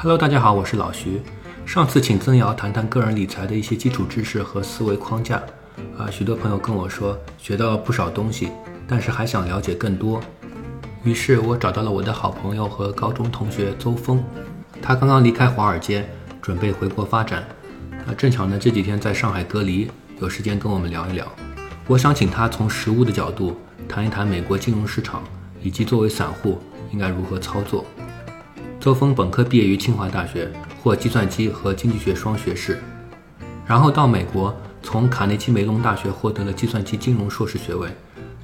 Hello，大家好，我是老徐。上次请曾瑶谈谈个人理财的一些基础知识和思维框架，啊，许多朋友跟我说学到了不少东西，但是还想了解更多。于是我找到了我的好朋友和高中同学邹峰，他刚刚离开华尔街，准备回国发展。啊，正巧呢这几天在上海隔离，有时间跟我们聊一聊。我想请他从实物的角度谈一谈美国金融市场，以及作为散户应该如何操作。邹峰本科毕业于清华大学，获计算机和经济学双学士，然后到美国从卡内基梅隆大学获得了计算机金融硕士学位，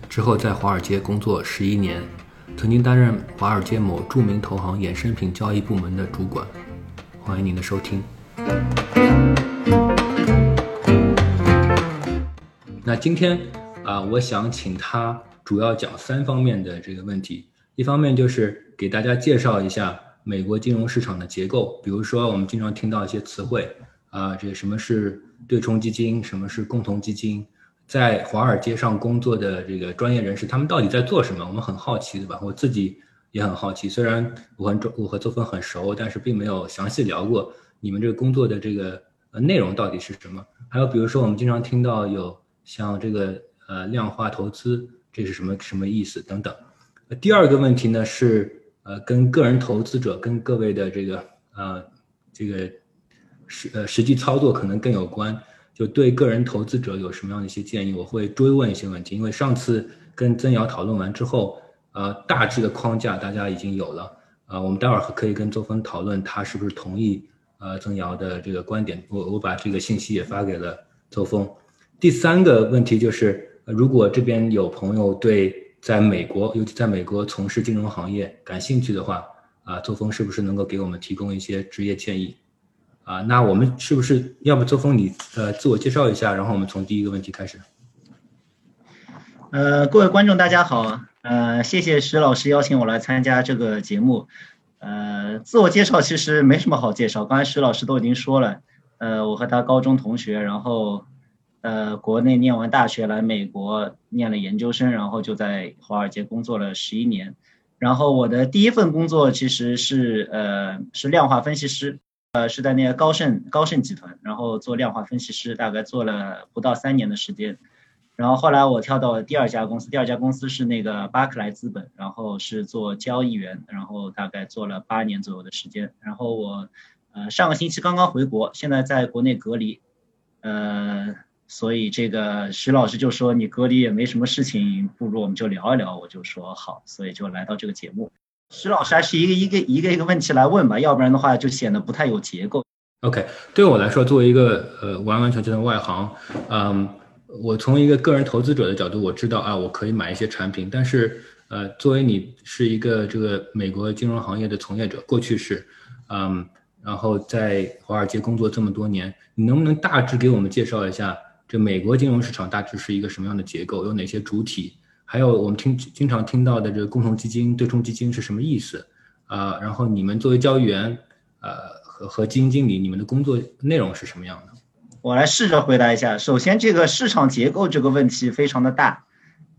之后在华尔街工作十一年，曾经担任华尔街某著名投行衍生品交易部门的主管。欢迎您的收听。那今天啊，我想请他主要讲三方面的这个问题，一方面就是给大家介绍一下。美国金融市场的结构，比如说我们经常听到一些词汇啊，这什么是对冲基金，什么是共同基金，在华尔街上工作的这个专业人士，他们到底在做什么？我们很好奇，对吧？我自己也很好奇。虽然我和周我和邹峰很熟，但是并没有详细聊过你们这个工作的这个呃内容到底是什么。还有比如说我们经常听到有像这个呃量化投资，这是什么什么意思等等。第二个问题呢是。呃，跟个人投资者跟各位的这个呃这个实呃实际操作可能更有关，就对个人投资者有什么样的一些建议，我会追问一些问题。因为上次跟曾瑶讨论完之后，呃，大致的框架大家已经有了，呃，我们待会儿可以跟邹峰讨论他是不是同意呃曾瑶的这个观点。我我把这个信息也发给了邹峰。第三个问题就是，如果这边有朋友对。在美国，尤其在美国从事金融行业感兴趣的话，啊，作风是不是能够给我们提供一些职业建议？啊，那我们是不是要不作风你呃自我介绍一下，然后我们从第一个问题开始。呃，各位观众大家好，呃，谢谢石老师邀请我来参加这个节目。呃，自我介绍其实没什么好介绍，刚才石老师都已经说了，呃，我和他高中同学，然后。呃，国内念完大学来美国念了研究生，然后就在华尔街工作了十一年。然后我的第一份工作其实是呃是量化分析师，呃是在那个高盛高盛集团，然后做量化分析师，大概做了不到三年的时间。然后后来我跳到了第二家公司，第二家公司是那个巴克莱资本，然后是做交易员，然后大概做了八年左右的时间。然后我呃上个星期刚刚回国，现在在国内隔离，呃。所以这个石老师就说你隔离也没什么事情，不如我们就聊一聊。我就说好，所以就来到这个节目。石老师还是一个一个一个一个问题来问吧，要不然的话就显得不太有结构。OK，对我来说，作为一个呃完完全全的外行，嗯，我从一个个人投资者的角度，我知道啊，我可以买一些产品。但是呃，作为你是一个这个美国金融行业的从业者，过去是，嗯，然后在华尔街工作这么多年，你能不能大致给我们介绍一下？这美国金融市场大致是一个什么样的结构？有哪些主体？还有我们听经常听到的这个共同基金、对冲基金是什么意思？啊，然后你们作为交易员，呃，和和基金经理，你们的工作内容是什么样的？我来试着回答一下。首先，这个市场结构这个问题非常的大。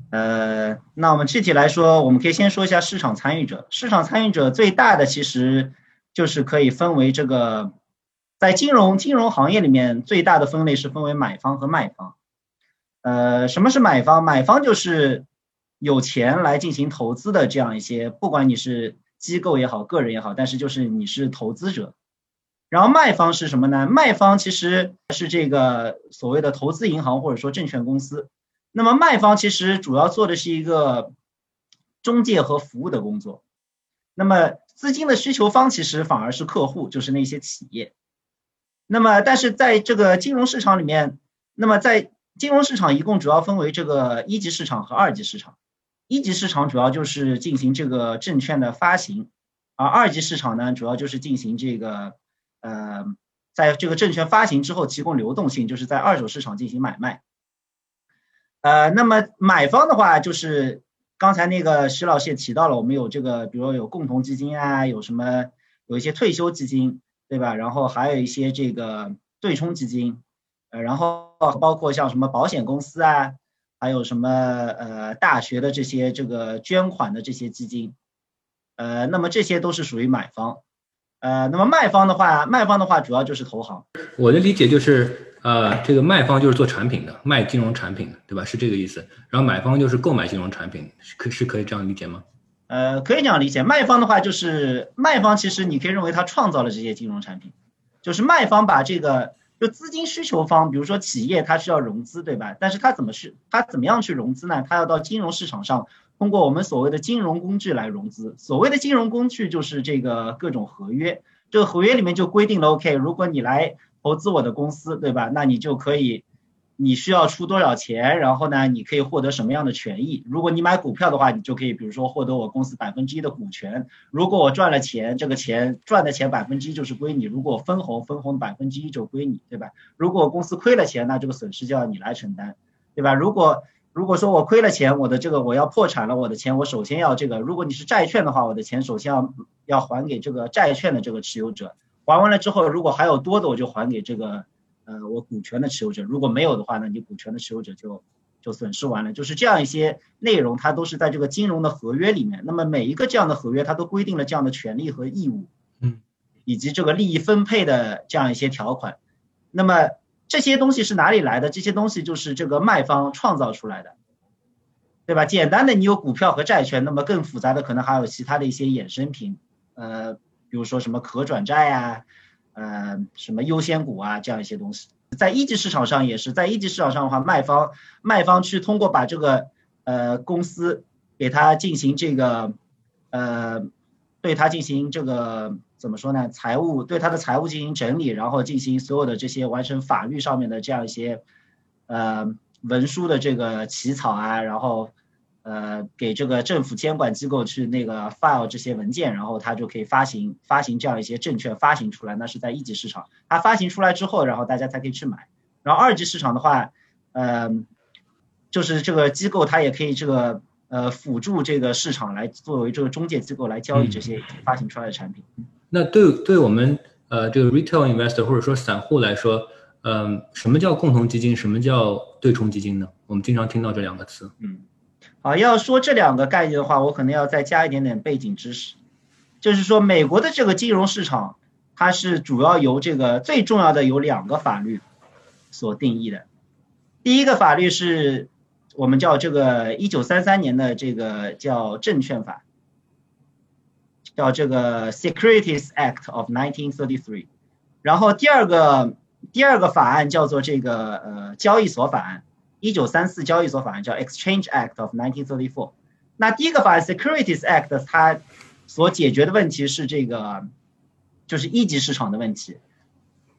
呃，那我们具体来说，我们可以先说一下市场参与者。市场参与者最大的其实就是可以分为这个。在金融金融行业里面，最大的分类是分为买方和卖方。呃，什么是买方？买方就是有钱来进行投资的这样一些，不管你是机构也好，个人也好，但是就是你是投资者。然后卖方是什么呢？卖方其实是这个所谓的投资银行或者说证券公司。那么卖方其实主要做的是一个中介和服务的工作。那么资金的需求方其实反而是客户，就是那些企业。那么，但是在这个金融市场里面，那么在金融市场一共主要分为这个一级市场和二级市场。一级市场主要就是进行这个证券的发行，而二级市场呢，主要就是进行这个呃，在这个证券发行之后提供流动性，就是在二手市场进行买卖。呃，那么买方的话，就是刚才那个徐老师也提到了，我们有这个，比如有共同基金啊，有什么有一些退休基金。对吧？然后还有一些这个对冲基金，呃，然后包括像什么保险公司啊，还有什么呃大学的这些这个捐款的这些基金，呃，那么这些都是属于买方，呃，那么卖方的话，卖方的话主要就是投行。我的理解就是，呃，这个卖方就是做产品的，卖金融产品的，对吧？是这个意思。然后买方就是购买金融产品，可是可以这样理解吗？呃，可以这样理解。卖方的话就是卖方，其实你可以认为他创造了这些金融产品，就是卖方把这个就资金需求方，比如说企业它需要融资，对吧？但是它怎么去，它怎么样去融资呢？它要到金融市场上。通过我们所谓的金融工具来融资，所谓的金融工具就是这个各种合约，这个合约里面就规定了，OK，如果你来投资我的公司，对吧？那你就可以，你需要出多少钱，然后呢，你可以获得什么样的权益？如果你买股票的话，你就可以，比如说获得我公司百分之一的股权。如果我赚了钱，这个钱赚的钱百分之一就是归你；如果分红，分红百分之一就归你，对吧？如果公司亏了钱，那这个损失就要你来承担，对吧？如果如果说我亏了钱，我的这个我要破产了，我的钱我首先要这个。如果你是债券的话，我的钱首先要要还给这个债券的这个持有者，还完了之后，如果还有多的，我就还给这个呃我股权的持有者。如果没有的话呢，你股权的持有者就就损失完了。就是这样一些内容，它都是在这个金融的合约里面。那么每一个这样的合约，它都规定了这样的权利和义务，嗯，以及这个利益分配的这样一些条款。那么这些东西是哪里来的？这些东西就是这个卖方创造出来的，对吧？简单的你有股票和债权，那么更复杂的可能还有其他的一些衍生品，呃，比如说什么可转债呀，呃，什么优先股啊这样一些东西。在一级市场上也是，在一级市场上的话，卖方卖方去通过把这个呃公司给它进行这个呃对它进行这个。怎么说呢？财务对他的财务进行整理，然后进行所有的这些完成法律上面的这样一些呃文书的这个起草啊，然后呃给这个政府监管机构去那个 file 这些文件，然后他就可以发行发行这样一些证券发行出来。那是在一级市场，它发行出来之后，然后大家才可以去买。然后二级市场的话，呃，就是这个机构它也可以这个呃辅助这个市场来作为这个中介机构来交易这些发行出来的产品。那对对我们呃这个 retail investor 或者说散户来说，嗯，什么叫共同基金？什么叫对冲基金呢？我们经常听到这两个词。嗯，啊，要说这两个概念的话，我可能要再加一点点背景知识，就是说美国的这个金融市场，它是主要由这个最重要的有两个法律所定义的。第一个法律是我们叫这个一九三三年的这个叫证券法。叫这个 Securities Act of 1933，然后第二个第二个法案叫做这个呃交易所法案，一九三四交易所法案叫 Exchange Act of 1934。那第一个法案 Securities Act 它所解决的问题是这个就是一级市场的问题，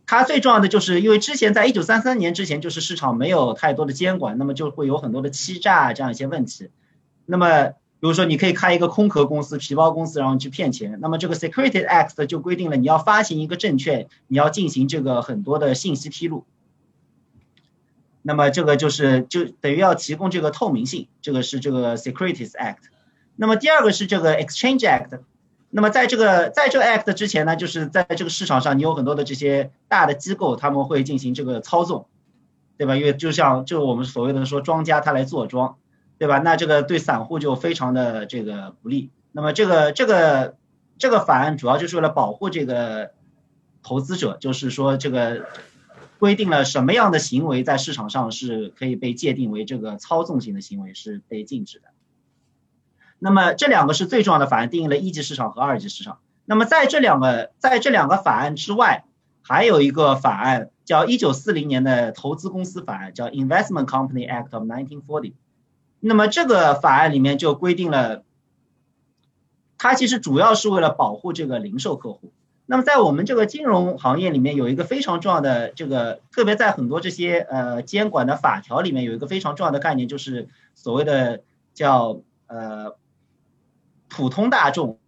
它最重要的就是因为之前在一九三三年之前就是市场没有太多的监管，那么就会有很多的欺诈这样一些问题，那么。比如说，你可以开一个空壳公司、皮包公司，然后去骗钱。那么这个 Securities Act 就规定了，你要发行一个证券，你要进行这个很多的信息披露。那么这个就是就等于要提供这个透明性，这个是这个 Securities Act。那么第二个是这个 Exchange Act。那么在这个在这个 Act 之前呢，就是在这个市场上，你有很多的这些大的机构，他们会进行这个操纵，对吧？因为就像就我们所谓的说庄家他来坐庄。对吧？那这个对散户就非常的这个不利。那么这个这个这个法案主要就是为了保护这个投资者，就是说这个规定了什么样的行为在市场上是可以被界定为这个操纵性的行为是被禁止的。那么这两个是最重要的法案，定义了一级市场和二级市场。那么在这两个在这两个法案之外，还有一个法案叫一九四零年的投资公司法案，叫 Investment Company Act of 1940。那么这个法案里面就规定了，它其实主要是为了保护这个零售客户。那么在我们这个金融行业里面，有一个非常重要的这个，特别在很多这些呃监管的法条里面，有一个非常重要的概念，就是所谓的叫呃普通大众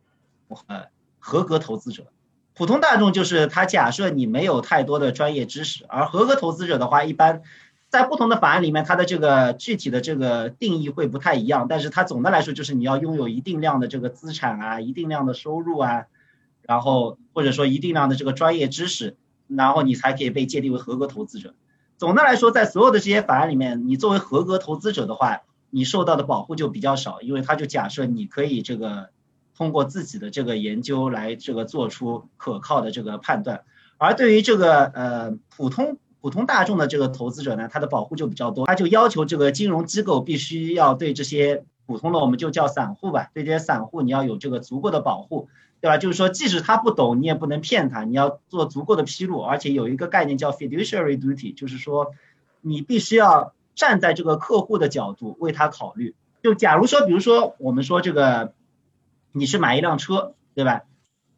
呃合格投资者。普通大众就是他假设你没有太多的专业知识，而合格投资者的话一般。在不同的法案里面，它的这个具体的这个定义会不太一样，但是它总的来说就是你要拥有一定量的这个资产啊，一定量的收入啊，然后或者说一定量的这个专业知识，然后你才可以被界定为合格投资者。总的来说，在所有的这些法案里面，你作为合格投资者的话，你受到的保护就比较少，因为它就假设你可以这个通过自己的这个研究来这个做出可靠的这个判断。而对于这个呃普通普通大众的这个投资者呢，他的保护就比较多，他就要求这个金融机构必须要对这些普通的我们就叫散户吧，对这些散户你要有这个足够的保护，对吧？就是说，即使他不懂，你也不能骗他，你要做足够的披露，而且有一个概念叫 fiduciary duty，就是说，你必须要站在这个客户的角度为他考虑。就假如说，比如说我们说这个，你是买一辆车，对吧？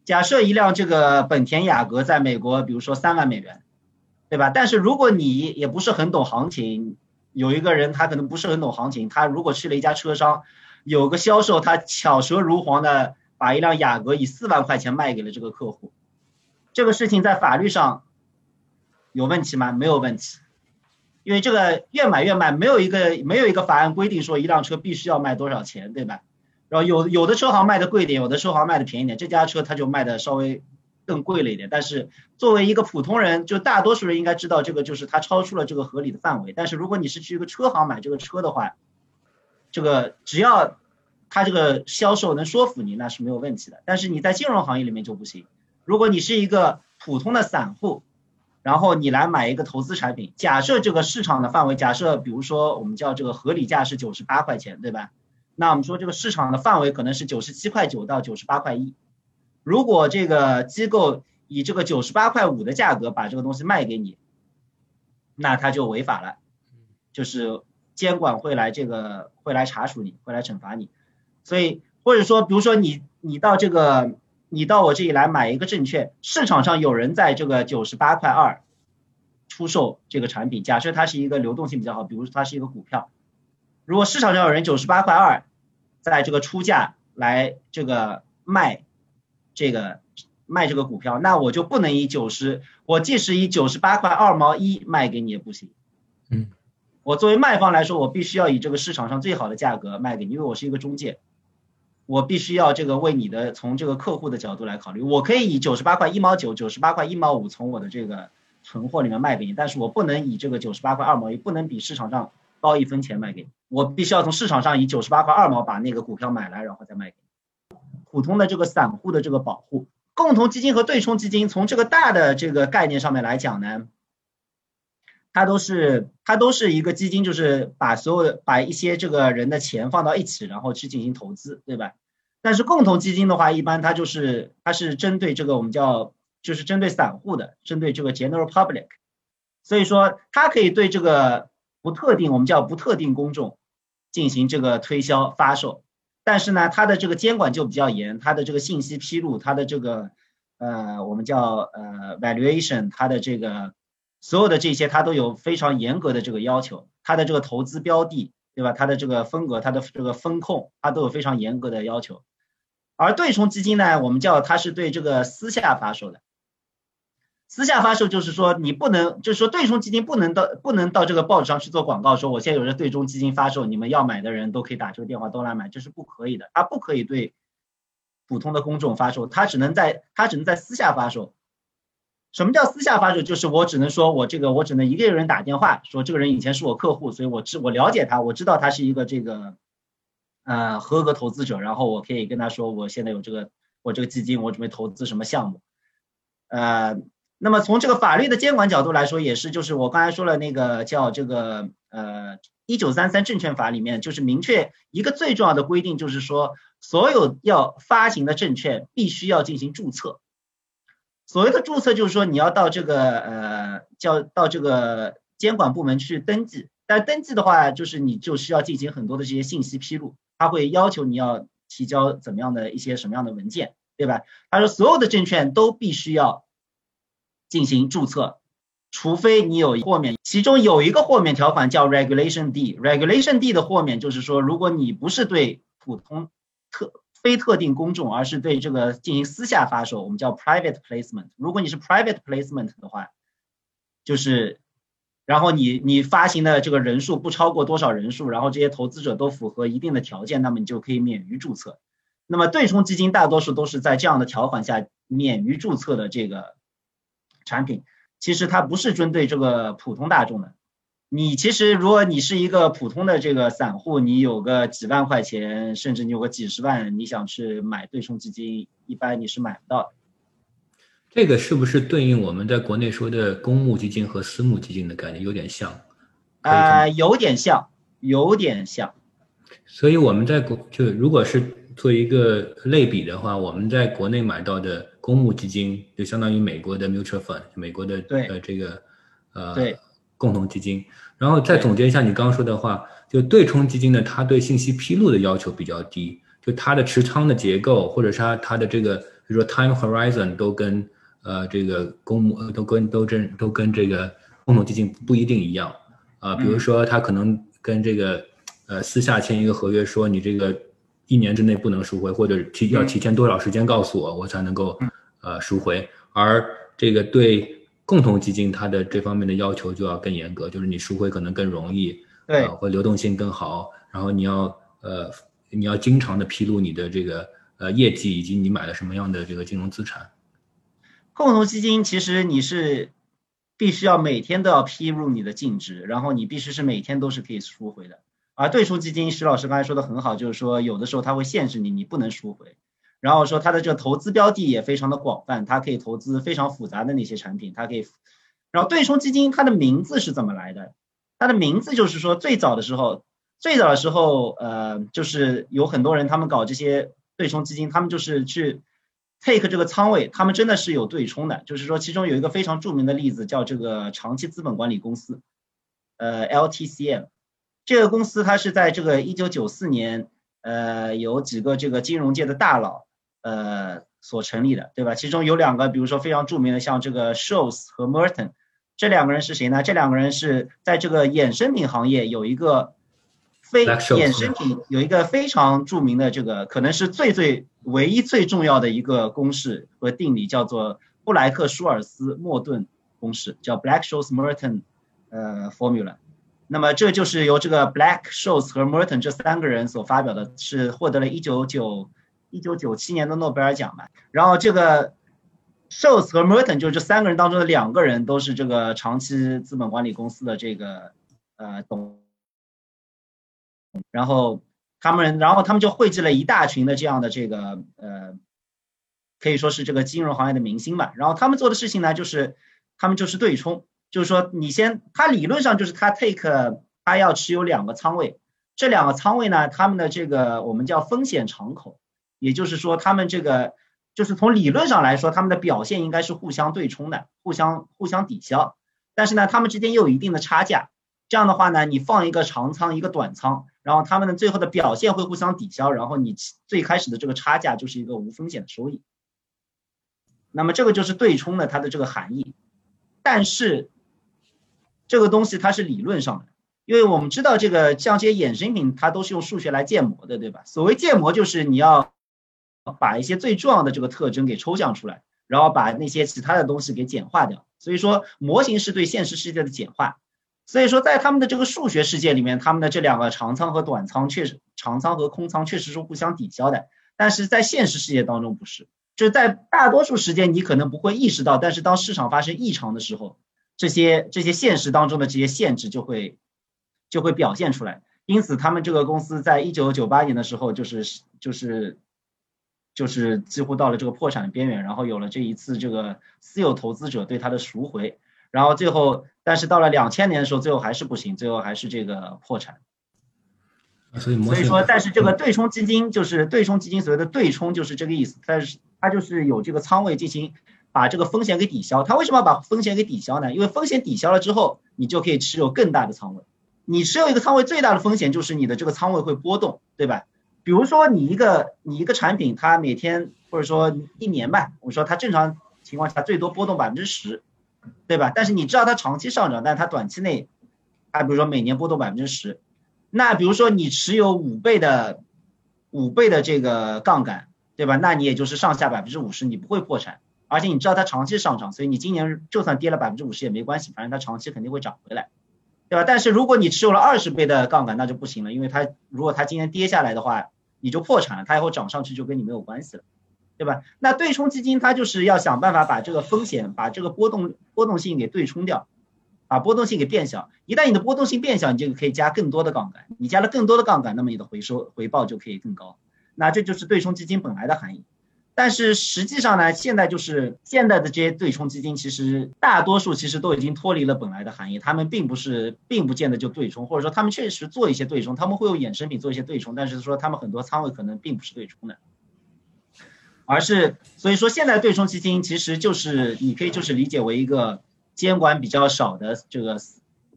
假设一辆这个本田雅阁在美国，比如说三万美元，对吧？但是如果你也不是很懂行情，有一个人他可能不是很懂行情，他如果去了一家车商，有个销售他巧舌如簧的把一辆雅阁以四万块钱卖给了这个客户，这个事情在法律上有问题吗？没有问题，因为这个越买越卖，没有一个没有一个法案规定说一辆车必须要卖多少钱，对吧？然后有有的车行卖的贵点，有的车行卖的便宜点，这家车它就卖的稍微更贵了一点。但是作为一个普通人，就大多数人应该知道这个就是它超出了这个合理的范围。但是如果你是去一个车行买这个车的话，这个只要他这个销售能说服你，那是没有问题的。但是你在金融行业里面就不行。如果你是一个普通的散户，然后你来买一个投资产品，假设这个市场的范围，假设比如说我们叫这个合理价是九十八块钱，对吧？那我们说这个市场的范围可能是九十七块九到九十八块一，如果这个机构以这个九十八块五的价格把这个东西卖给你，那他就违法了，就是监管会来这个会来查处你，会来惩罚你。所以或者说，比如说你你到这个你到我这里来买一个证券，市场上有人在这个九十八块二出售这个产品，假设它是一个流动性比较好，比如说它是一个股票，如果市场上有人九十八块二。在这个出价来这个卖这个卖这个股票，那我就不能以九十，我即使以九十八块二毛一卖给你也不行。嗯，我作为卖方来说，我必须要以这个市场上最好的价格卖给你，因为我是一个中介，我必须要这个为你的从这个客户的角度来考虑。我可以以九十八块一毛九、九十八块一毛五从我的这个存货里面卖给你，但是我不能以这个九十八块二毛一，不能比市场上高一分钱卖给你。我必须要从市场上以九十八块二毛把那个股票买来，然后再卖给你。普通的这个散户的这个保护，共同基金和对冲基金，从这个大的这个概念上面来讲呢，它都是它都是一个基金，就是把所有的把一些这个人的钱放到一起，然后去进行投资，对吧？但是共同基金的话，一般它就是它是针对这个我们叫就是针对散户的，针对这个 general public，所以说它可以对这个不特定我们叫不特定公众。进行这个推销发售，但是呢，它的这个监管就比较严，它的这个信息披露，它的这个呃，我们叫呃 valuation，它的这个所有的这些，它都有非常严格的这个要求，它的这个投资标的，对吧？它的这个风格，它的这个风控，它都有非常严格的要求。而对冲基金呢，我们叫它是对这个私下发售的。私下发售就是说，你不能，就是说对冲基金不能到不能到这个报纸上去做广告，说我现在有这对冲基金发售，你们要买的人都可以打这个电话都来买，这是不可以的。它不可以对普通的公众发售，它只能在它只能在私下发售。什么叫私下发售？就是我只能说我这个我只能一个人打电话说这个人以前是我客户，所以我知我了解他，我知道他是一个这个呃合格投资者，然后我可以跟他说我现在有这个我这个基金，我准备投资什么项目，呃。那么从这个法律的监管角度来说，也是就是我刚才说了那个叫这个呃一九三三证券法里面，就是明确一个最重要的规定，就是说所有要发行的证券必须要进行注册。所谓的注册，就是说你要到这个呃叫到这个监管部门去登记，但登记的话，就是你就需要进行很多的这些信息披露，他会要求你要提交怎么样的一些什么样的文件，对吧？他说所有的证券都必须要。进行注册，除非你有豁免，其中有一个豁免条款叫 Regulation D，Regulation D 的豁免就是说，如果你不是对普通特非特定公众，而是对这个进行私下发售，我们叫 Private Placement。如果你是 Private Placement 的话，就是，然后你你发行的这个人数不超过多少人数，然后这些投资者都符合一定的条件，那么你就可以免于注册。那么对冲基金大多数都是在这样的条款下免于注册的这个。产品其实它不是针对这个普通大众的，你其实如果你是一个普通的这个散户，你有个几万块钱，甚至你有个几十万，你想去买对冲基金，一般你是买不到的。这个是不是对应我们在国内说的公募基金和私募基金的概念有点像？啊，有点像，有点像。所以我们在国就如果是做一个类比的话，我们在国内买到的公募基金就相当于美国的 mutual fund，美国的呃这个呃共同基金。然后再总结一下你刚刚说的话，就对冲基金呢，它对信息披露的要求比较低，就它的持仓的结构或者是它它的这个比如说 time horizon 都跟呃，这个公募都跟都这都跟这个共同基金不一定一样啊。比如说，他可能跟这个呃私下签一个合约，说你这个一年之内不能赎回，或者提要提前多少时间告诉我，我才能够呃赎回。而这个对共同基金，它的这方面的要求就要更严格，就是你赎回可能更容易，对，或流动性更好。然后你要呃你要经常的披露你的这个呃业绩以及你买了什么样的这个金融资产。共同基金其实你是必须要每天都要披露你的净值，然后你必须是每天都是可以赎回的。而对冲基金，石老师刚才说的很好，就是说有的时候它会限制你，你不能赎回。然后说它的这个投资标的也非常的广泛，它可以投资非常复杂的那些产品，它可以。然后对冲基金它的名字是怎么来的？它的名字就是说最早的时候，最早的时候，呃，就是有很多人他们搞这些对冲基金，他们就是去。Take 这个仓位，他们真的是有对冲的，就是说其中有一个非常著名的例子叫这个长期资本管理公司，呃，LTCM，这个公司它是在这个一九九四年，呃，有几个这个金融界的大佬，呃，所成立的，对吧？其中有两个，比如说非常著名的，像这个 s h o l s 和 Merton，这两个人是谁呢？这两个人是在这个衍生品行业有一个。非衍生品有一个非常著名的这个，可能是最最唯一最重要的一个公式和定理，叫做布莱克舒尔斯莫顿公式，叫 Black-Scholes-Merton 呃 formula。那么这就是由这个 Black-Scholes 和 Merton 这三个人所发表的，是获得了一九九一九九七年的诺贝尔奖嘛。然后这个 Scholes 和 Merton 就是这三个人当中的两个人，都是这个长期资本管理公司的这个呃董。然后他们，然后他们就汇集了一大群的这样的这个呃，可以说是这个金融行业的明星吧。然后他们做的事情呢，就是他们就是对冲，就是说你先，他理论上就是他 take，他要持有两个仓位，这两个仓位呢，他们的这个我们叫风险敞口，也就是说他们这个就是从理论上来说，他们的表现应该是互相对冲的，互相互相抵消，但是呢，他们之间又有一定的差价。这样的话呢，你放一个长仓，一个短仓，然后他们的最后的表现会互相抵消，然后你最开始的这个差价就是一个无风险的收益。那么这个就是对冲的它的这个含义。但是这个东西它是理论上的，因为我们知道这个像这些衍生品它都是用数学来建模的，对吧？所谓建模就是你要把一些最重要的这个特征给抽象出来，然后把那些其他的东西给简化掉。所以说模型是对现实世界的简化。所以说，在他们的这个数学世界里面，他们的这两个长仓和短仓确实，长仓和空仓确实是互相抵消的。但是在现实世界当中不是，就在大多数时间你可能不会意识到，但是当市场发生异常的时候，这些这些现实当中的这些限制就会就会表现出来。因此，他们这个公司在一九九八年的时候，就是就是就是几乎到了这个破产的边缘，然后有了这一次这个私有投资者对它的赎回。然后最后，但是到了两千年的时候，最后还是不行，最后还是这个破产。所以，所以说，但是这个对冲基金就是对冲基金所谓的对冲就是这个意思，但是它就是有这个仓位进行把这个风险给抵消。它为什么要把风险给抵消呢？因为风险抵消了之后，你就可以持有更大的仓位。你持有一个仓位最大的风险就是你的这个仓位会波动，对吧？比如说你一个你一个产品，它每天或者说一年吧，我说它正常情况下最多波动百分之十。对吧？但是你知道它长期上涨，但是它短期内，它比如说每年波动百分之十，那比如说你持有五倍的五倍的这个杠杆，对吧？那你也就是上下百分之五十，你不会破产，而且你知道它长期上涨，所以你今年就算跌了百分之五十也没关系，反正它长期肯定会涨回来，对吧？但是如果你持有了二十倍的杠杆，那就不行了，因为它如果它今年跌下来的话，你就破产了，它以后涨上去就跟你没有关系了。对吧？那对冲基金它就是要想办法把这个风险、把这个波动波动性给对冲掉，把波动性给变小。一旦你的波动性变小，你就可以加更多的杠杆。你加了更多的杠杆，那么你的回收回报就可以更高。那这就是对冲基金本来的含义。但是实际上呢，现在就是现在的这些对冲基金，其实大多数其实都已经脱离了本来的含义。他们并不是，并不见得就对冲，或者说他们确实做一些对冲，他们会用衍生品做一些对冲，但是说他们很多仓位可能并不是对冲的，而是所以说现在对冲基金其实就是你可以就是理解为一个监管比较少的这个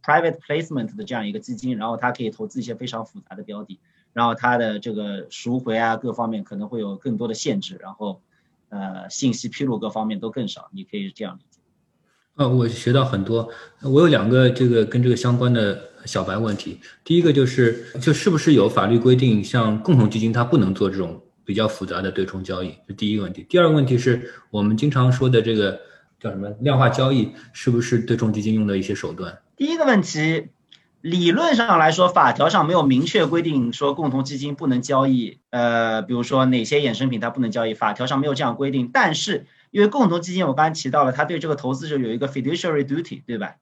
private placement 的这样一个基金，然后它可以投资一些非常复杂的标的。然后它的这个赎回啊，各方面可能会有更多的限制，然后，呃，信息披露各方面都更少，你可以这样理解。呃，我学到很多。我有两个这个跟这个相关的小白问题。第一个就是，就是不是有法律规定，像共同基金它不能做这种比较复杂的对冲交易？这第一个问题。第二个问题是我们经常说的这个叫什么量化交易，是不是对冲基金用的一些手段？第一个问题。理论上来说，法条上没有明确规定说共同基金不能交易，呃，比如说哪些衍生品它不能交易，法条上没有这样规定。但是因为共同基金，我刚才提到了，它对这个投资者有一个 fiduciary duty，对吧？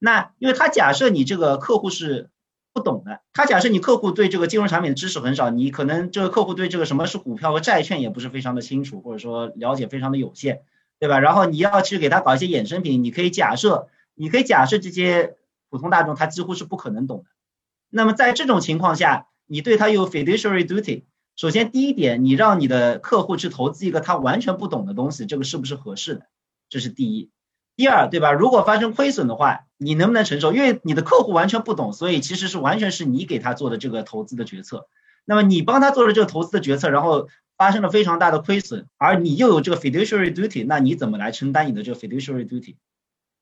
那因为它假设你这个客户是不懂的，他假设你客户对这个金融产品的知识很少，你可能这个客户对这个什么是股票和债券也不是非常的清楚，或者说了解非常的有限，对吧？然后你要去给他搞一些衍生品，你可以假设，你可以假设这些。普通大众他几乎是不可能懂的。那么在这种情况下，你对他有 fiduciary duty。首先第一点，你让你的客户去投资一个他完全不懂的东西，这个是不是合适的？这是第一。第二，对吧？如果发生亏损的话，你能不能承受？因为你的客户完全不懂，所以其实是完全是你给他做的这个投资的决策。那么你帮他做了这个投资的决策，然后发生了非常大的亏损，而你又有这个 fiduciary duty，那你怎么来承担你的这个 fiduciary duty？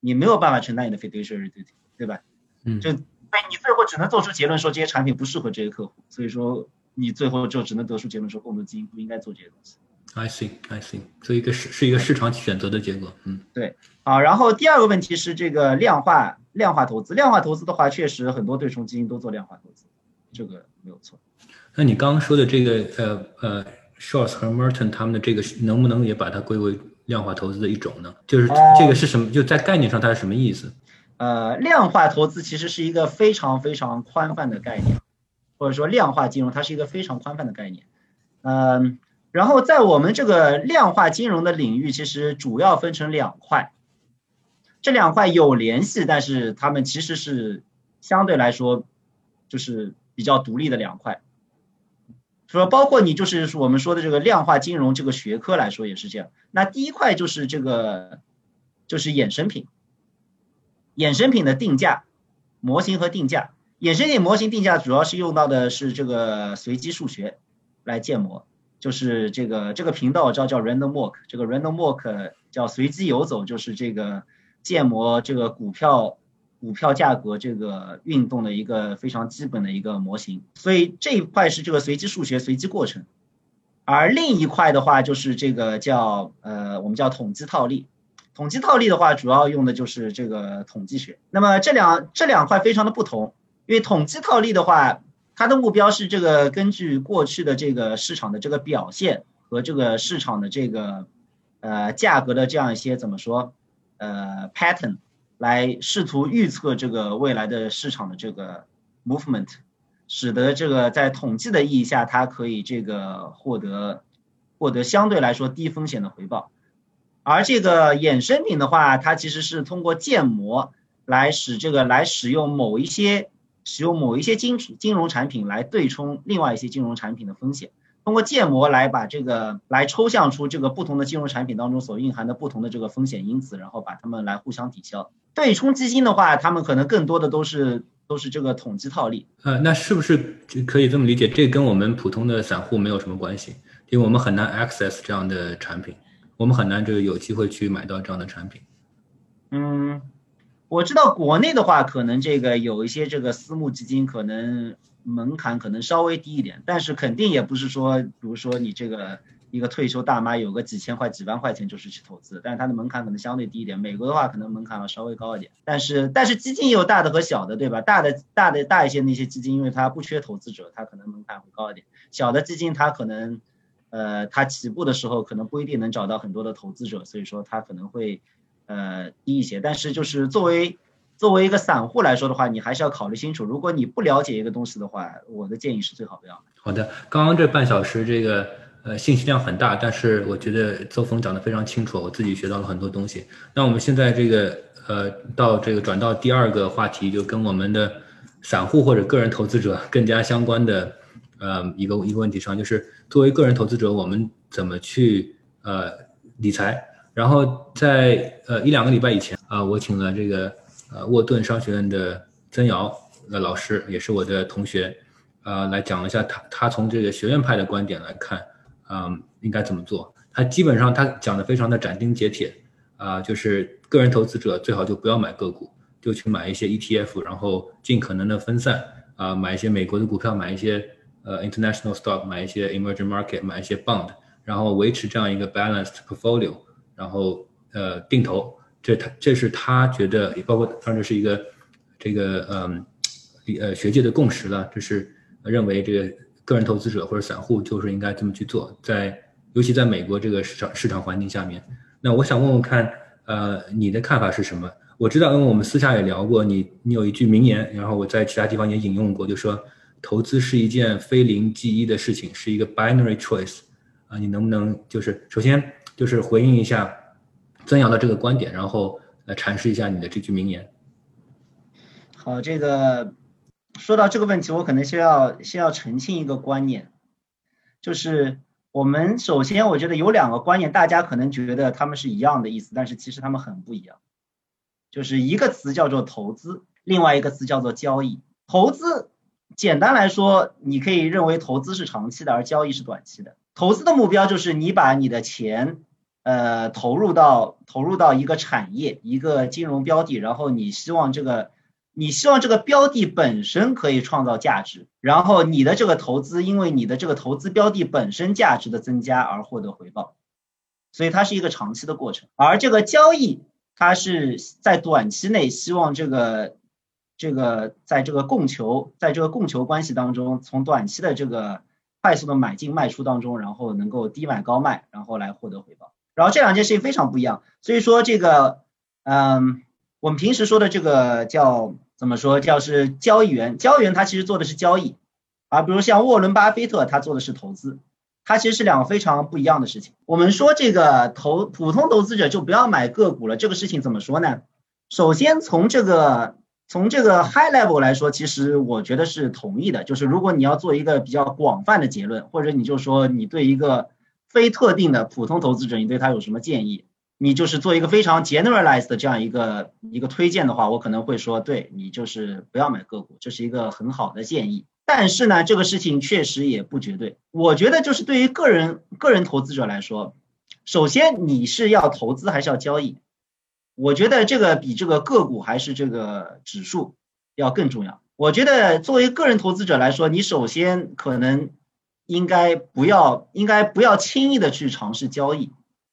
你没有办法承担你的 fiduciary duty。对吧？嗯，就对你最后只能做出结论说这些产品不适合这些客户，所以说你最后就只能得出结论说共同基金不应该做这些东西。I see, I see，所以一个是是一个市场选择的结果。嗯，对。好，然后第二个问题是这个量化量化投资，量化投资的话，确实很多对冲基金都做量化投资，这个没有错。那你刚刚说的这个呃呃 s h o r t s 和 Merton 他们的这个能不能也把它归为量化投资的一种呢？就是这个是什么？就在概念上它是什么意思？呃，量化投资其实是一个非常非常宽泛的概念，或者说量化金融，它是一个非常宽泛的概念。嗯，然后在我们这个量化金融的领域，其实主要分成两块，这两块有联系，但是它们其实是相对来说就是比较独立的两块。说包括你就是我们说的这个量化金融这个学科来说也是这样。那第一块就是这个就是衍生品。衍生品的定价模型和定价，衍生品模型定价主要是用到的是这个随机数学来建模，就是这个这个频道叫叫 random walk，这个 random walk 叫随机游走，就是这个建模这个股票股票价格这个运动的一个非常基本的一个模型，所以这一块是这个随机数学随机过程，而另一块的话就是这个叫呃我们叫统计套利。统计套利的话，主要用的就是这个统计学。那么这两这两块非常的不同，因为统计套利的话，它的目标是这个根据过去的这个市场的这个表现和这个市场的这个呃价格的这样一些怎么说呃 pattern 来试图预测这个未来的市场的这个 movement，使得这个在统计的意义下，它可以这个获得获得相对来说低风险的回报。而这个衍生品的话，它其实是通过建模来使这个来使用某一些使用某一些金金融产品来对冲另外一些金融产品的风险，通过建模来把这个来抽象出这个不同的金融产品当中所蕴含的不同的这个风险因子，然后把它们来互相抵消。对冲基金的话，他们可能更多的都是都是这个统计套利。呃，那是不是可以这么理解？这跟我们普通的散户没有什么关系，因为我们很难 access 这样的产品。我们很难这个有机会去买到这样的产品。嗯，我知道国内的话，可能这个有一些这个私募基金，可能门槛可能稍微低一点，但是肯定也不是说，比如说你这个一个退休大妈有个几千块、几万块钱就是去投资，但是它的门槛可能相对低一点。美国的话，可能门槛要稍微高一点，但是但是基金也有大的和小的，对吧？大的大的大一些那些基金，因为它不缺投资者，它可能门槛会高一点。小的基金它可能。呃，它起步的时候可能不一定能找到很多的投资者，所以说它可能会呃低一些。但是就是作为作为一个散户来说的话，你还是要考虑清楚。如果你不了解一个东西的话，我的建议是最好不要。好的，刚刚这半小时这个呃信息量很大，但是我觉得邹峰讲的非常清楚，我自己学到了很多东西。那我们现在这个呃到这个转到第二个话题，就跟我们的散户或者个人投资者更加相关的呃一个一个问题上，就是作为个人投资者，我们怎么去呃理财？然后在呃一两个礼拜以前啊，我请了这个。呃，沃顿商学院的曾瑶的老师也是我的同学，呃，来讲一下他他从这个学院派的观点来看，嗯，应该怎么做？他基本上他讲的非常的斩钉截铁，啊，就是个人投资者最好就不要买个股，就去买一些 ETF，然后尽可能的分散，啊，买一些美国的股票，买一些呃 international stock，买一些 emerging market，买一些 bond，然后维持这样一个 balanced portfolio，然后呃定投。这他这是他觉得，也包括当然这是一个这个嗯，呃学界的共识了，就是认为这个个人投资者或者散户就是应该这么去做，在尤其在美国这个市场市场环境下面。那我想问问看，呃，你的看法是什么？我知道，因为我们私下也聊过，你你有一句名言，然后我在其他地方也引用过，就说投资是一件非零即一的事情，是一个 binary choice 啊，你能不能就是首先就是回应一下？曾阳的这个观点，然后来阐释一下你的这句名言。好，这个说到这个问题，我可能先要先要澄清一个观念，就是我们首先我觉得有两个观念，大家可能觉得他们是一样的意思，但是其实他们很不一样。就是一个词叫做投资，另外一个词叫做交易。投资简单来说，你可以认为投资是长期的，而交易是短期的。投资的目标就是你把你的钱。呃，投入到投入到一个产业、一个金融标的，然后你希望这个，你希望这个标的本身可以创造价值，然后你的这个投资，因为你的这个投资标的本身价值的增加而获得回报，所以它是一个长期的过程。而这个交易，它是在短期内希望这个这个在这个供求在这个供求关系当中，从短期的这个快速的买进卖出当中，然后能够低买高卖，然后来获得回报。然后这两件事情非常不一样，所以说这个，嗯，我们平时说的这个叫怎么说？叫是交易员，交易员他其实做的是交易，而比如像沃伦巴菲特，他做的是投资，他其实是两个非常不一样的事情。我们说这个投普通投资者就不要买个股了，这个事情怎么说呢？首先从这个从这个 high level 来说，其实我觉得是同意的，就是如果你要做一个比较广泛的结论，或者你就说你对一个。非特定的普通投资者，你对他有什么建议？你就是做一个非常 generalized 的这样一个一个推荐的话，我可能会说，对你就是不要买个股，这是一个很好的建议。但是呢，这个事情确实也不绝对。我觉得就是对于个人个人投资者来说，首先你是要投资还是要交易？我觉得这个比这个个股还是这个指数要更重要。我觉得作为个人投资者来说，你首先可能。应该不要，应该不要轻易的去尝试交易，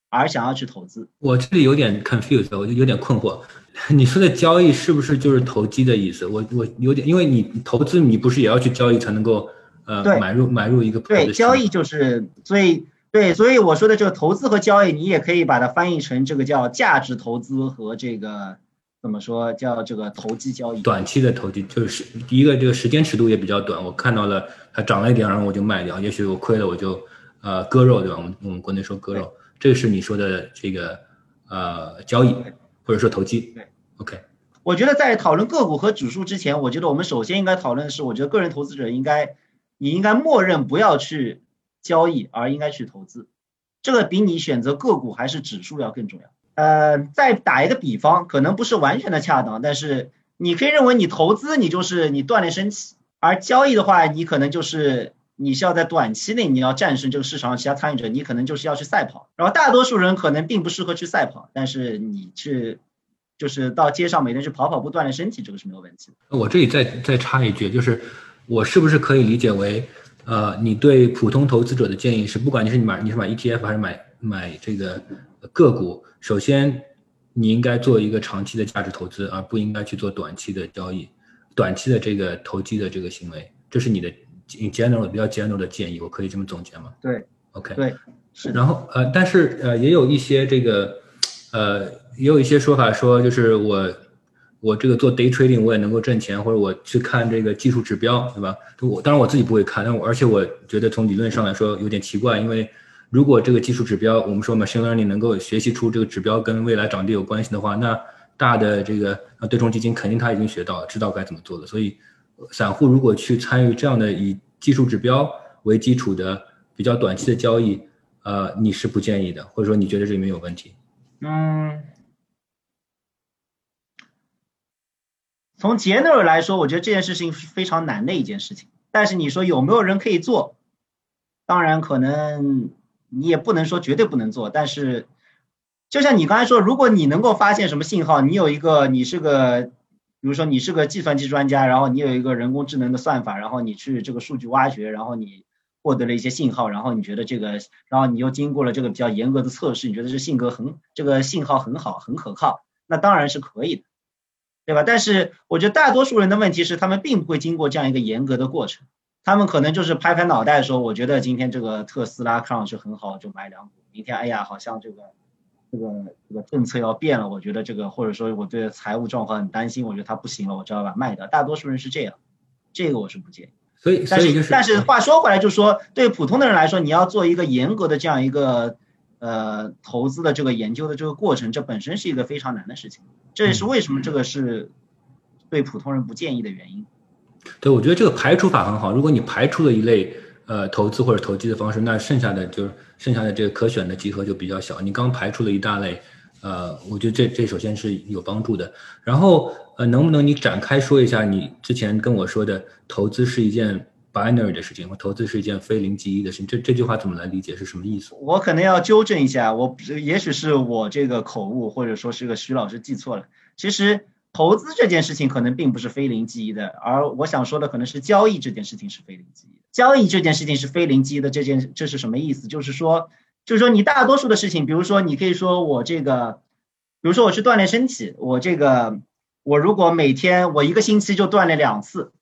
而想要去投资。我这里有点 confused，我就有点困惑。你说的交易是不是就是投机的意思？我我有点，因为你投资，你不是也要去交易才能够呃买入买入一个对交易就是，所以对，所以我说的这个投资和交易，你也可以把它翻译成这个叫价值投资和这个。怎么说叫这个投机交易？短期的投机就是第一个，这个时间尺度也比较短。我看到了它涨了一点，然后我就卖掉。也许我亏了，我就呃割肉，对吧？我们我们国内说割肉，这个是你说的这个呃交易或者说投机。对，OK。我觉得在讨论个股和指数之前，我觉得我们首先应该讨论的是，我觉得个人投资者应该你应该默认不要去交易，而应该去投资。这个比你选择个股还是指数要更重要。呃，再打一个比方，可能不是完全的恰当，但是你可以认为你投资你就是你锻炼身体，而交易的话，你可能就是你是要在短期内你要战胜这个市场上其他参与者，你可能就是要去赛跑。然后大多数人可能并不适合去赛跑，但是你去就是到街上每天去跑跑步锻炼身体，这个是没有问题的。我这里再再插一句，就是我是不是可以理解为，呃，你对普通投资者的建议是，不管你是你买你是买 ETF 还是买买这个个股。首先，你应该做一个长期的价值投资，而不应该去做短期的交易、短期的这个投机的这个行为。这是你的 general 比较 general 的建议，我可以这么总结吗？对，OK，对，是。然后呃，但是呃，也有一些这个呃，也有一些说法说，就是我我这个做 day trading 我也能够挣钱，或者我去看这个技术指标，对吧？我当然我自己不会看，但我而且我觉得从理论上来说有点奇怪，因为如果这个技术指标，我们说 machine learning 能够学习出这个指标跟未来涨跌有关系的话，那大的这个对冲基金肯定他已经学到了，知道该怎么做了。所以，散户如果去参与这样的以技术指标为基础的比较短期的交易，呃，你是不建议的，或者说你觉得这里面有问题？嗯，从 general 来说，我觉得这件事情是非常难的一件事情。但是你说有没有人可以做？当然，可能你也不能说绝对不能做，但是。就像你刚才说，如果你能够发现什么信号，你有一个，你是个，比如说你是个计算机专家，然后你有一个人工智能的算法，然后你去这个数据挖掘，然后你获得了一些信号，然后你觉得这个，然后你又经过了这个比较严格的测试，你觉得这性格很，这个信号很好，很可靠，那当然是可以的，对吧？但是我觉得大多数人的问题是，他们并不会经过这样一个严格的过程，他们可能就是拍拍脑袋说，我觉得今天这个特斯拉看上去很好，就买两股，明天哎呀，好像这个。这个这个政策要变了，我觉得这个或者说我对财务状况很担心，我觉得它不行了，我就要把卖掉。大多数人是这样，这个我是不建议。所以，但是但是话说回来，就是说对普通的人来说，你要做一个严格的这样一个呃投资的这个研究的这个过程，这本身是一个非常难的事情。这也是为什么这个是对普通人不建议的原因。对，我觉得这个排除法很好。如果你排除了一类。呃，投资或者投机的方式，那剩下的就是剩下的这个可选的集合就比较小。你刚排除了一大类，呃，我觉得这这首先是有帮助的。然后呃，能不能你展开说一下你之前跟我说的投资是一件 binary 的事情，或投资是一件非零即一的事情？这这句话怎么来理解？是什么意思？我可能要纠正一下，我也许是我这个口误，或者说是个徐老师记错了。其实。投资这件事情可能并不是非零即一的，而我想说的可能是交易这件事情是非零即一。交易这件事情是非零即一的，这件这是什么意思？就是说，就是说你大多数的事情，比如说你可以说我这个，比如说我去锻炼身体，我这个我如果每天我一个星期就锻炼两次，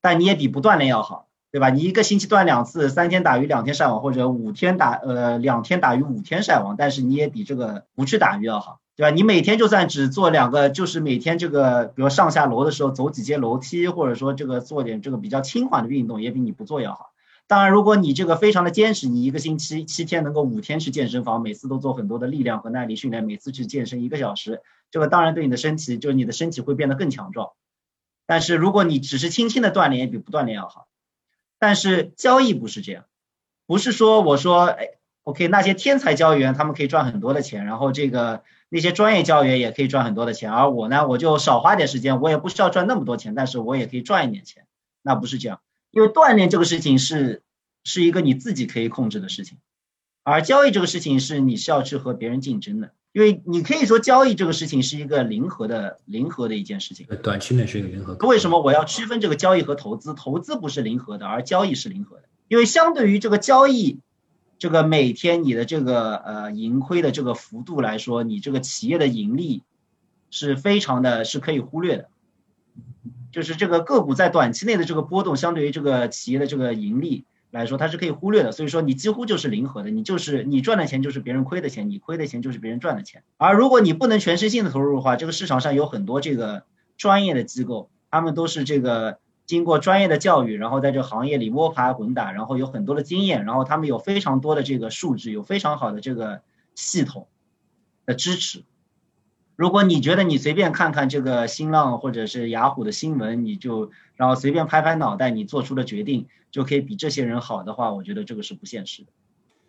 但你也比不锻炼要好，对吧？你一个星期锻两次，三天打鱼两天晒网，或者五天打呃两天打鱼五天晒网，但是你也比这个不去打鱼要好。对吧？你每天就算只做两个，就是每天这个，比如上下楼的时候走几阶楼梯，或者说这个做点这个比较轻缓的运动，也比你不做要好。当然，如果你这个非常的坚持，你一个星期七天能够五天去健身房，每次都做很多的力量和耐力训练，每次去健身一个小时，这个当然对你的身体，就是你的身体会变得更强壮。但是如果你只是轻轻的锻炼，也比不锻炼要好。但是交易不是这样，不是说我说哎，OK，那些天才交易员他们可以赚很多的钱，然后这个。那些专业教员也可以赚很多的钱，而我呢，我就少花点时间，我也不需要赚那么多钱，但是我也可以赚一点钱。那不是这样，因为锻炼这个事情是是一个你自己可以控制的事情，而交易这个事情是你是要去和别人竞争的。因为你可以说交易这个事情是一个零和的零和的一件事情，短期内是一个零和。为什么我要区分这个交易和投资？投资不是零和的，而交易是零和的。因为相对于这个交易。这个每天你的这个呃盈亏的这个幅度来说，你这个企业的盈利是非常的是可以忽略的，就是这个个股在短期内的这个波动，相对于这个企业的这个盈利来说，它是可以忽略的。所以说你几乎就是零和的，你就是你赚的钱就是别人亏的钱，你亏的钱就是别人赚的钱。而如果你不能全身心的投入的话，这个市场上有很多这个专业的机构，他们都是这个。经过专业的教育，然后在这个行业里摸爬滚打，然后有很多的经验，然后他们有非常多的这个数据，有非常好的这个系统的支持。如果你觉得你随便看看这个新浪或者是雅虎的新闻，你就然后随便拍拍脑袋，你做出的决定就可以比这些人好的话，我觉得这个是不现实的。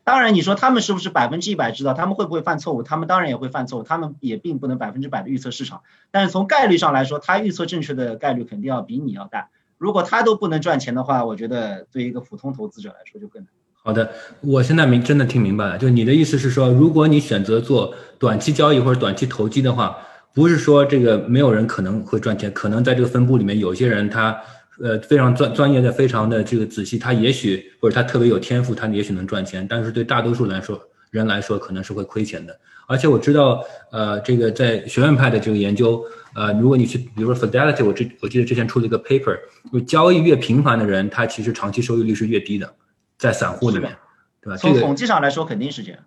当然，你说他们是不是百分之一百知道？他们会不会犯错误？他们当然也会犯错误，他们也并不能百分之百的预测市场。但是从概率上来说，他预测正确的概率肯定要比你要大。如果他都不能赚钱的话，我觉得对一个普通投资者来说就更难。好的，我现在明真的听明白了，就你的意思是说，如果你选择做短期交易或者短期投机的话，不是说这个没有人可能会赚钱，可能在这个分布里面有些人他呃非常专专业的、非常的这个仔细，他也许或者他特别有天赋，他也许能赚钱，但是对大多数来说人来说可能是会亏钱的。而且我知道，呃，这个在学院派的这个研究，呃，如果你去，比如说 Fidelity，我之我记得之前出了一个 paper，就交易越频繁的人，他其实长期收益率是越低的，在散户里面，对吧？从统计上来说肯定是这样。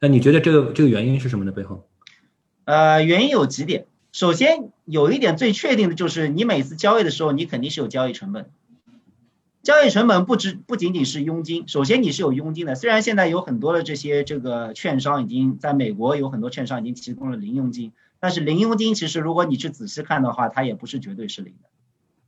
那你觉得这个这个原因是什么呢？背后？呃，原因有几点。首先有一点最确定的就是，你每次交易的时候，你肯定是有交易成本。交易成本不只不仅仅是佣金，首先你是有佣金的。虽然现在有很多的这些这个券商已经在美国有很多券商已经提供了零佣金，但是零佣金其实如果你去仔细看的话，它也不是绝对是零的，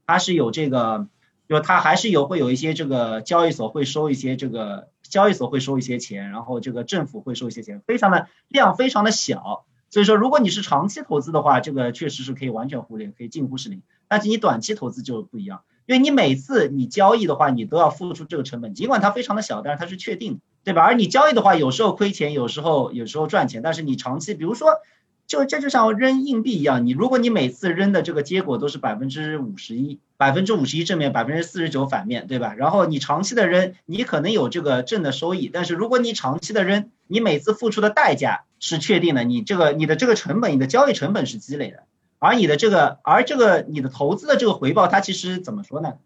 它是有这个，就它还是有会有一些这个交易所会收一些这个交易所会收一些钱，然后这个政府会收一些钱，非常的量非常的小。所以说如果你是长期投资的话，这个确实是可以完全忽略，可以近乎是零。但是你短期投资就不一样。因为你每次你交易的话，你都要付出这个成本，尽管它非常的小，但是它是确定的，对吧？而你交易的话，有时候亏钱，有时候有时候赚钱，但是你长期，比如说，就这就像扔硬币一样，你如果你每次扔的这个结果都是百分之五十一，百分之五十一正面，百分之四十九反面对吧？然后你长期的扔，你可能有这个正的收益，但是如果你长期的扔，你每次付出的代价是确定的，你这个你的这个成本，你的交易成本是积累的。而你的这个，而这个你的投资的这个回报，它其实怎么说呢？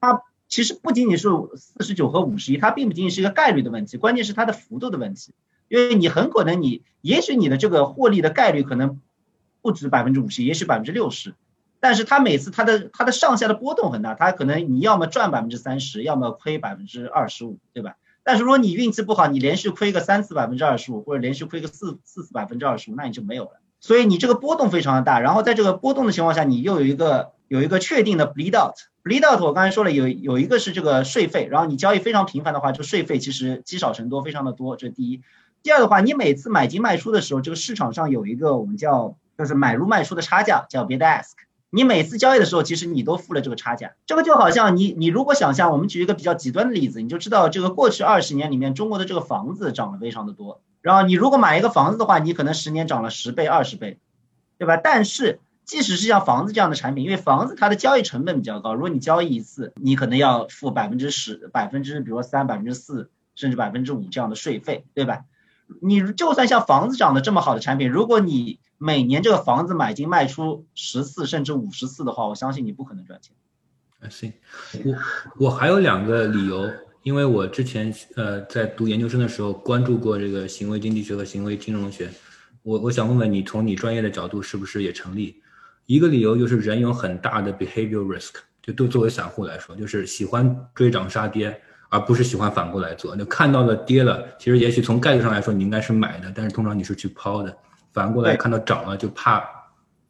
它其实不仅仅是四十九和五十一，它并不仅仅是一个概率的问题，关键是它的幅度的问题。因为你很可能你，也许你的这个获利的概率可能不止百分之五十，也许百分之六十，但是它每次它的它的上下的波动很大，它可能你要么赚百分之三十，要么亏百分之二十五，对吧？但是如果你运气不好，你连续亏个三次百分之二十五，或者连续亏个四四次百分之二十五，那你就没有了。所以你这个波动非常的大，然后在这个波动的情况下，你又有一个有一个确定的 bleed out，bleed out 我刚才说了有有一个是这个税费，然后你交易非常频繁的话，就税费其实积少成多，非常的多，这是第一。第二的话，你每次买进卖出的时候，这个市场上有一个我们叫就是买入卖出的差价，叫 bid ask。你每次交易的时候，其实你都付了这个差价。这个就好像你你如果想象，我们举一个比较极端的例子，你就知道这个过去二十年里面，中国的这个房子涨了非常的多。然后你如果买一个房子的话，你可能十年涨了十倍、二十倍，对吧？但是即使是像房子这样的产品，因为房子它的交易成本比较高，如果你交易一次，你可能要付百分之十、百分之比如说三、百分之四，甚至百分之五这样的税费，对吧？你就算像房子涨得这么好的产品，如果你每年这个房子买进卖出十次甚至五十次的话，我相信你不可能赚钱。行，我我还有两个理由。因为我之前呃在读研究生的时候关注过这个行为经济学和行为金融学，我我想问问你，从你专业的角度是不是也成立？一个理由就是人有很大的 behavior risk，就对作为散户来说，就是喜欢追涨杀跌，而不是喜欢反过来做。就看到了跌了，其实也许从概率上来说你应该是买的，但是通常你是去抛的。反过来看到涨了就怕。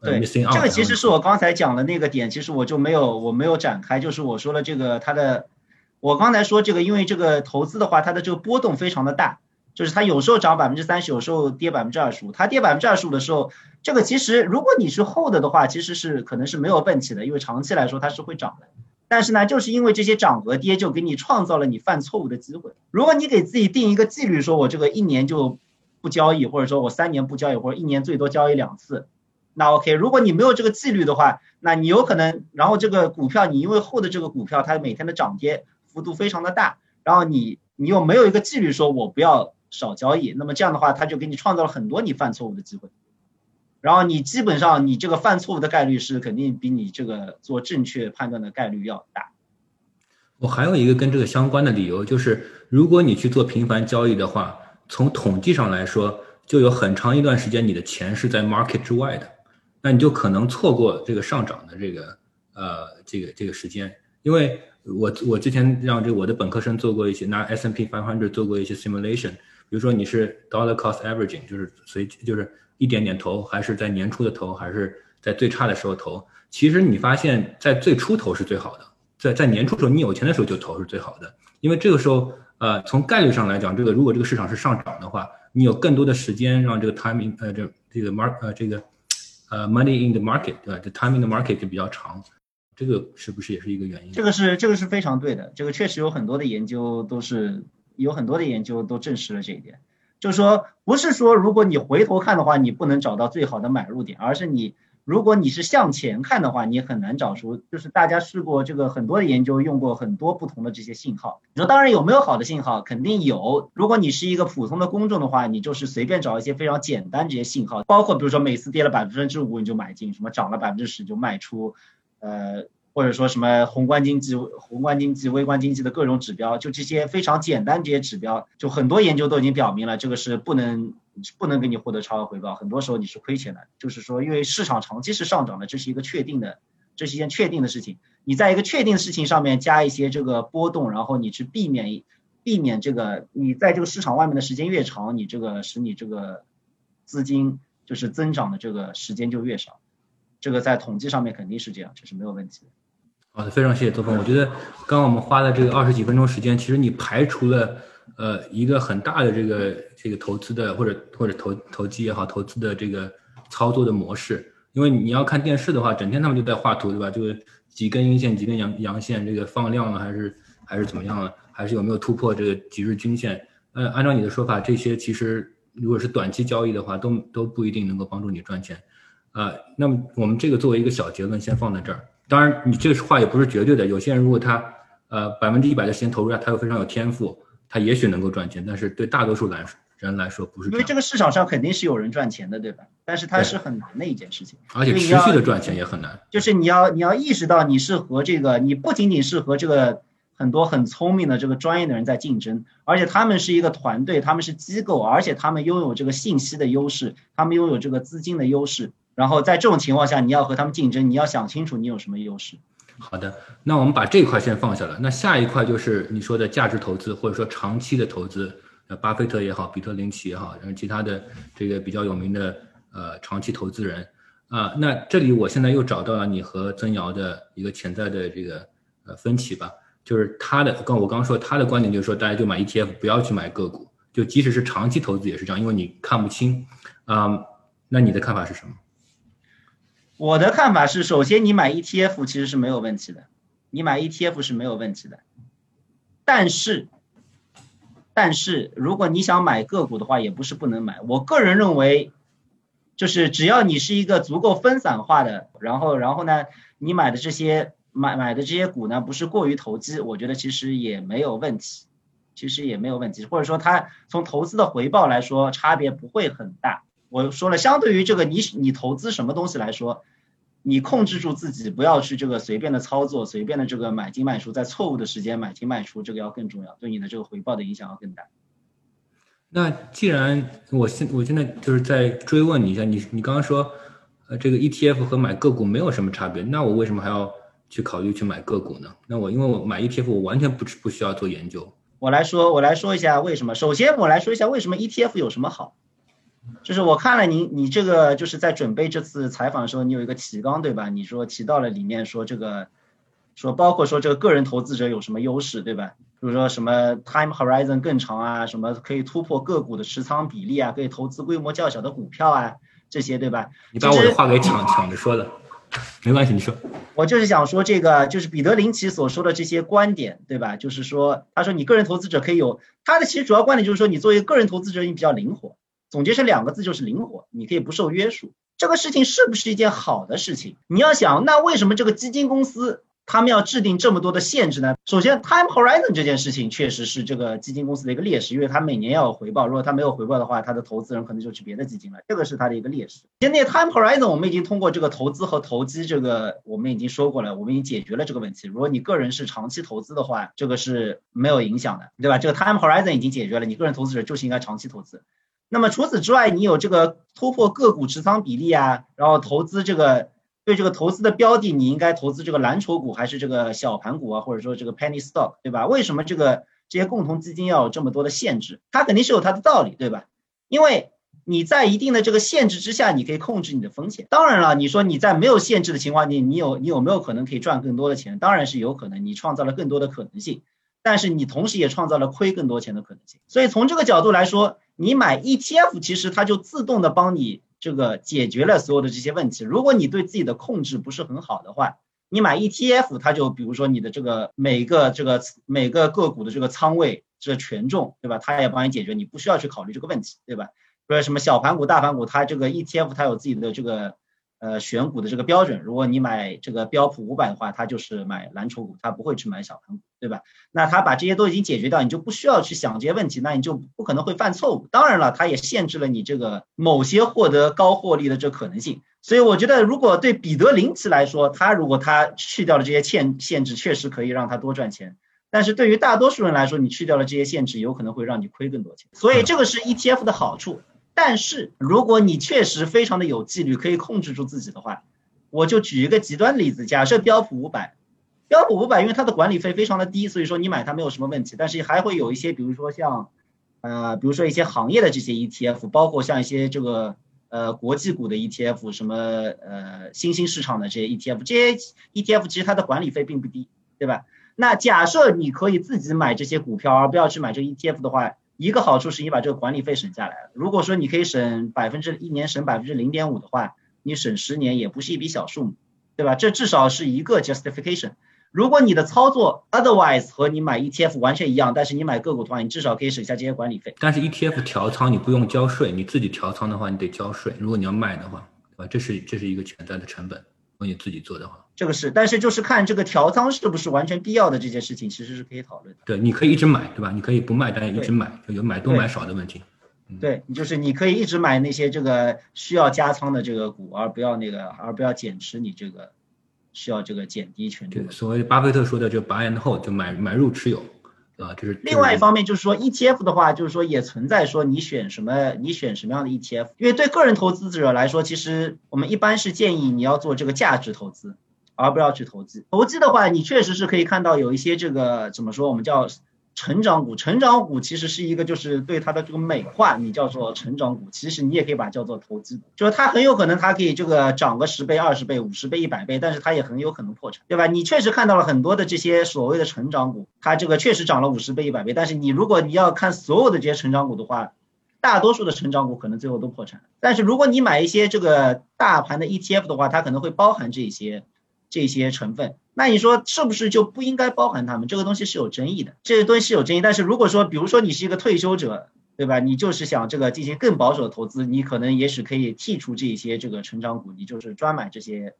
对，这个其实是我刚才讲的那个点，其实我就没有我没有展开，就是我说了这个它的。我刚才说这个，因为这个投资的话，它的这个波动非常的大，就是它有时候涨百分之三十，有时候跌百分之二十五。它跌百分之二十五的时候，这个其实如果你是 hold 的话，其实是可能是没有问题的，因为长期来说它是会涨的。但是呢，就是因为这些涨和跌，就给你创造了你犯错误的机会。如果你给自己定一个纪律，说我这个一年就不交易，或者说我三年不交易，或者一年最多交易两次，那 OK。如果你没有这个纪律的话，那你有可能，然后这个股票你因为 hold 这个股票，它每天的涨跌。幅度非常的大，然后你你又没有一个纪律，说我不要少交易，那么这样的话，他就给你创造了很多你犯错误的机会，然后你基本上你这个犯错误的概率是肯定比你这个做正确判断的概率要大。我还有一个跟这个相关的理由，就是如果你去做频繁交易的话，从统计上来说，就有很长一段时间你的钱是在 market 之外的，那你就可能错过这个上涨的这个呃这个这个时间，因为。我我之前让这我的本科生做过一些拿 S n P five hundred 做过一些 simulation，比如说你是 dollar cost averaging，就是随就是一点点投，还是在年初的投，还是在最差的时候投？其实你发现在最初投是最好的，在在年初的时候你有钱的时候就投是最好的，因为这个时候呃从概率上来讲，这个如果这个市场是上涨的话，你有更多的时间让这个 timing 呃这这个 mark 呃这个呃 money in the market 对吧？这 timing the market 就比较长。这个是不是也是一个原因？这个是这个是非常对的，这个确实有很多的研究都是有很多的研究都证实了这一点，就是说不是说如果你回头看的话，你不能找到最好的买入点，而是你如果你是向前看的话，你很难找出。就是大家试过这个很多的研究，用过很多不同的这些信号。你说当然有没有好的信号？肯定有。如果你是一个普通的公众的话，你就是随便找一些非常简单这些信号，包括比如说每次跌了百分之五你就买进，什么涨了百分之十就卖出。呃，或者说什么宏观经济、宏观经济、微观经济的各种指标，就这些非常简单这些指标，就很多研究都已经表明了，这个是不能不能给你获得超额回报，很多时候你是亏钱的。就是说，因为市场长期是上涨的，这是一个确定的，这是一件确定的事情。你在一个确定的事情上面加一些这个波动，然后你去避免避免这个你在这个市场外面的时间越长，你这个使你这个资金就是增长的这个时间就越少。这个在统计上面肯定是这样，这是没有问题的。好的，非常谢谢周峰。我觉得刚刚我们花了这个二十几分钟时间，其实你排除了呃一个很大的这个这个投资的或者或者投投机也好，投资的这个操作的模式。因为你要看电视的话，整天他们就在画图，对吧？就是几根阴线，几根阳阳线，这个放量了还是还是怎么样了？还是有没有突破这个几日均线？呃，按照你的说法，这些其实如果是短期交易的话，都都不一定能够帮助你赚钱。啊，那么我们这个作为一个小结论，先放在这儿。当然，你这个话也不是绝对的。有些人如果他呃百分之一百的时间投入下，他又非常有天赋，他也许能够赚钱。但是对大多数来人来说，不是。因为这个市场上肯定是有人赚钱的，对吧？但是它是很难的一件事情，而且持续的赚钱也很难。就是你要你要意识到，你是和这个，你不仅仅是和这个很多很聪明的这个专业的人在竞争，而且他们是一个团队，他们是机构，而且他们拥有这个信息的优势，他们拥有这个资金的优势。然后在这种情况下，你要和他们竞争，你要想清楚你有什么优势。好的，那我们把这块先放下了。那下一块就是你说的价值投资，或者说长期的投资。呃，巴菲特也好，彼得林奇也好，然后其他的这个比较有名的呃长期投资人啊。那这里我现在又找到了你和曾瑶的一个潜在的这个呃分歧吧，就是他的刚我刚说他的观点就是说，大家就买 ETF，不要去买个股，就即使是长期投资也是这样，因为你看不清啊。那你的看法是什么？我的看法是，首先你买 ETF 其实是没有问题的，你买 ETF 是没有问题的。但是，但是如果你想买个股的话，也不是不能买。我个人认为，就是只要你是一个足够分散化的，然后然后呢，你买的这些买买的这些股呢，不是过于投机，我觉得其实也没有问题，其实也没有问题，或者说它从投资的回报来说，差别不会很大。我说了，相对于这个你你投资什么东西来说。你控制住自己，不要去这个随便的操作，随便的这个买进卖出，在错误的时间买进卖出，这个要更重要，对你的这个回报的影响要更大。那既然我现我现在就是在追问你一下，你你刚刚说，呃，这个 ETF 和买个股没有什么差别，那我为什么还要去考虑去买个股呢？那我因为我买 ETF，我完全不不需要做研究。我来说，我来说一下为什么。首先，我来说一下为什么 ETF 有什么好。就是我看了你，你这个就是在准备这次采访的时候，你有一个提纲对吧？你说提到了里面说这个，说包括说这个个人投资者有什么优势对吧？比如说什么 time horizon 更长啊，什么可以突破个股的持仓比例啊，可以投资规模较小的股票啊，这些对吧？你把我的话给抢抢着说了，没关系，你说。我就是想说这个，就是彼得林奇所说的这些观点对吧？就是说，他说你个人投资者可以有他的其实主要观点就是说，你作为个人投资者你比较灵活。总结成两个字就是灵活，你可以不受约束。这个事情是不是一件好的事情？你要想，那为什么这个基金公司他们要制定这么多的限制呢？首先，time horizon 这件事情确实是这个基金公司的一个劣势，因为它每年要有回报，如果它没有回报的话，它的投资人可能就去别的基金了，这个是它的一个劣势。现在 time horizon 我们已经通过这个投资和投机这个，我们已经说过了，我们已经解决了这个问题。如果你个人是长期投资的话，这个是没有影响的，对吧？这个 time horizon 已经解决了，你个人投资者就是应该长期投资。那么除此之外，你有这个突破个股持仓比例啊，然后投资这个对这个投资的标的，你应该投资这个蓝筹股还是这个小盘股啊，或者说这个 penny stock，对吧？为什么这个这些共同基金要有这么多的限制？它肯定是有它的道理，对吧？因为你在一定的这个限制之下，你可以控制你的风险。当然了，你说你在没有限制的情况下，你有你有没有可能可以赚更多的钱？当然是有可能，你创造了更多的可能性，但是你同时也创造了亏更多钱的可能性。所以从这个角度来说。你买 ETF，其实它就自动的帮你这个解决了所有的这些问题。如果你对自己的控制不是很好的话，你买 ETF，它就比如说你的这个每个这个每个个股的这个仓位这权重，对吧？它也帮你解决，你不需要去考虑这个问题，对吧？比如什么小盘股、大盘股，它这个 ETF 它有自己的这个。呃，选股的这个标准，如果你买这个标普五百的话，它就是买蓝筹股，它不会去买小盘股，对吧？那它把这些都已经解决掉，你就不需要去想这些问题，那你就不可能会犯错误。当然了，它也限制了你这个某些获得高获利的这可能性。所以我觉得，如果对彼得林奇来说，他如果他去掉了这些限限制，确实可以让他多赚钱。但是对于大多数人来说，你去掉了这些限制，有可能会让你亏更多钱。所以这个是 ETF 的好处。但是如果你确实非常的有纪律，可以控制住自己的话，我就举一个极端例子，假设标普五百，标普五百因为它的管理费非常的低，所以说你买它没有什么问题。但是还会有一些，比如说像，呃，比如说一些行业的这些 ETF，包括像一些这个呃国际股的 ETF，什么呃新兴市场的这些 ETF，这些 ETF 其实它的管理费并不低，对吧？那假设你可以自己买这些股票，而不要去买这个 ETF 的话，一个好处是你把这个管理费省下来了。如果说你可以省百分之一年省百分之零点五的话，你省十年也不是一笔小数目，对吧？这至少是一个 justification。如果你的操作 otherwise 和你买 ETF 完全一样，但是你买个股的话，你至少可以省下这些管理费。但是 ETF 调仓你不用交税，你自己调仓的话你得交税。如果你要卖的话，对吧？这是这是一个潜在的成本。如果你自己做的话。这个是，但是就是看这个调仓是不是完全必要的这件事情，其实是可以讨论的。对，你可以一直买，对吧？你可以不卖，但一直买，就有买多买少的问题。对，就是你可以一直买那些这个需要加仓的这个股，而不要那个，而不要减持你这个需要这个减低权重。对，所谓巴菲特说的就 buy and hold，就买买入持有。啊，就是另外一方面，就是说 ETF 的话，就是说也存在说你选什么，你选什么样的 ETF，因为对个人投资者来说，其实我们一般是建议你要做这个价值投资，而不要去投机。投机的话，你确实是可以看到有一些这个怎么说，我们叫。成长股，成长股其实是一个，就是对它的这个美化，你叫做成长股，其实你也可以把它叫做投资，就是它很有可能它可以这个涨个十倍、二十倍、五十倍、一百倍，但是它也很有可能破产，对吧？你确实看到了很多的这些所谓的成长股，它这个确实涨了五十倍、一百倍，但是你如果你要看所有的这些成长股的话，大多数的成长股可能最后都破产。但是如果你买一些这个大盘的 ETF 的话，它可能会包含这些。这些成分，那你说是不是就不应该包含它们？这个东西是有争议的，这些东西是有争议。但是如果说，比如说你是一个退休者，对吧？你就是想这个进行更保守的投资，你可能也许可以剔除这些这个成长股，你就是专买这些，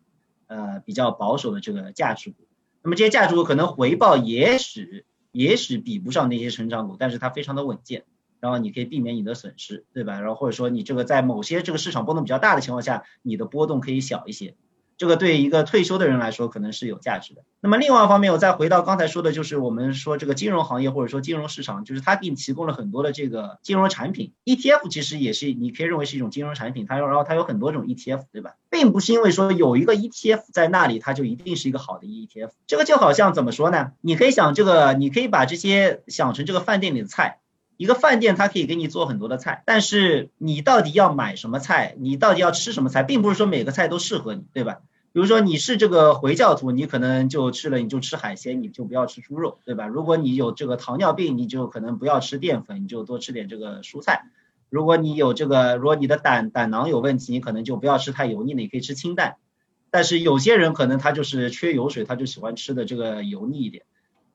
呃，比较保守的这个价值股。那么这些价值股可能回报也许也许比不上那些成长股，但是它非常的稳健，然后你可以避免你的损失，对吧？然后或者说你这个在某些这个市场波动比较大的情况下，你的波动可以小一些。这个对一个退休的人来说可能是有价值的。那么另外一方面，我再回到刚才说的，就是我们说这个金融行业或者说金融市场，就是它给你提供了很多的这个金融产品。ETF 其实也是你可以认为是一种金融产品，它然后它有很多种 ETF，对吧？并不是因为说有一个 ETF 在那里，它就一定是一个好的 ETF。这个就好像怎么说呢？你可以想这个，你可以把这些想成这个饭店里的菜。一个饭店它可以给你做很多的菜，但是你到底要买什么菜，你到底要吃什么菜，并不是说每个菜都适合你，对吧？比如说你是这个回教徒，你可能就吃了你就吃海鲜，你就不要吃猪肉，对吧？如果你有这个糖尿病，你就可能不要吃淀粉，你就多吃点这个蔬菜。如果你有这个，如果你的胆胆囊有问题，你可能就不要吃太油腻的，你可以吃清淡。但是有些人可能他就是缺油水，他就喜欢吃的这个油腻一点。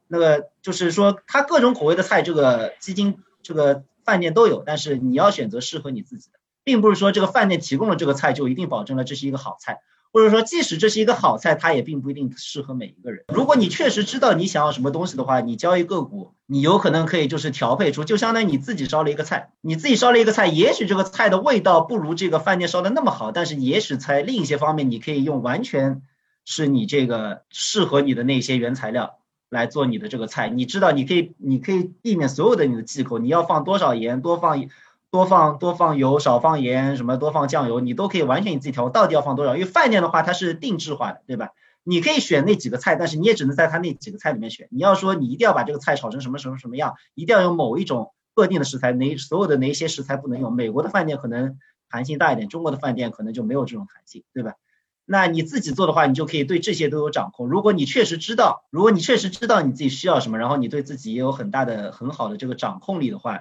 那个就是说，他各种口味的菜，这个基金这个饭店都有，但是你要选择适合你自己的，并不是说这个饭店提供了这个菜就一定保证了这是一个好菜。或者说，即使这是一个好菜，它也并不一定适合每一个人。如果你确实知道你想要什么东西的话，你交易个股，你有可能可以就是调配出，就相当于你自己烧了一个菜，你自己烧了一个菜，也许这个菜的味道不如这个饭店烧的那么好，但是也许在另一些方面，你可以用完全是你这个适合你的那些原材料来做你的这个菜。你知道，你可以，你可以避免所有的你的忌口，你要放多少盐，多放。多放多放油，少放盐，什么多放酱油，你都可以完全你自己调，到底要放多少？因为饭店的话它是定制化的，对吧？你可以选那几个菜，但是你也只能在它那几个菜里面选。你要说你一定要把这个菜炒成什么什么什么样，一定要用某一种特定的食材，哪所有的哪一些食材不能用？美国的饭店可能弹性大一点，中国的饭店可能就没有这种弹性，对吧？那你自己做的话，你就可以对这些都有掌控。如果你确实知道，如果你确实知道你自己需要什么，然后你对自己也有很大的很好的这个掌控力的话。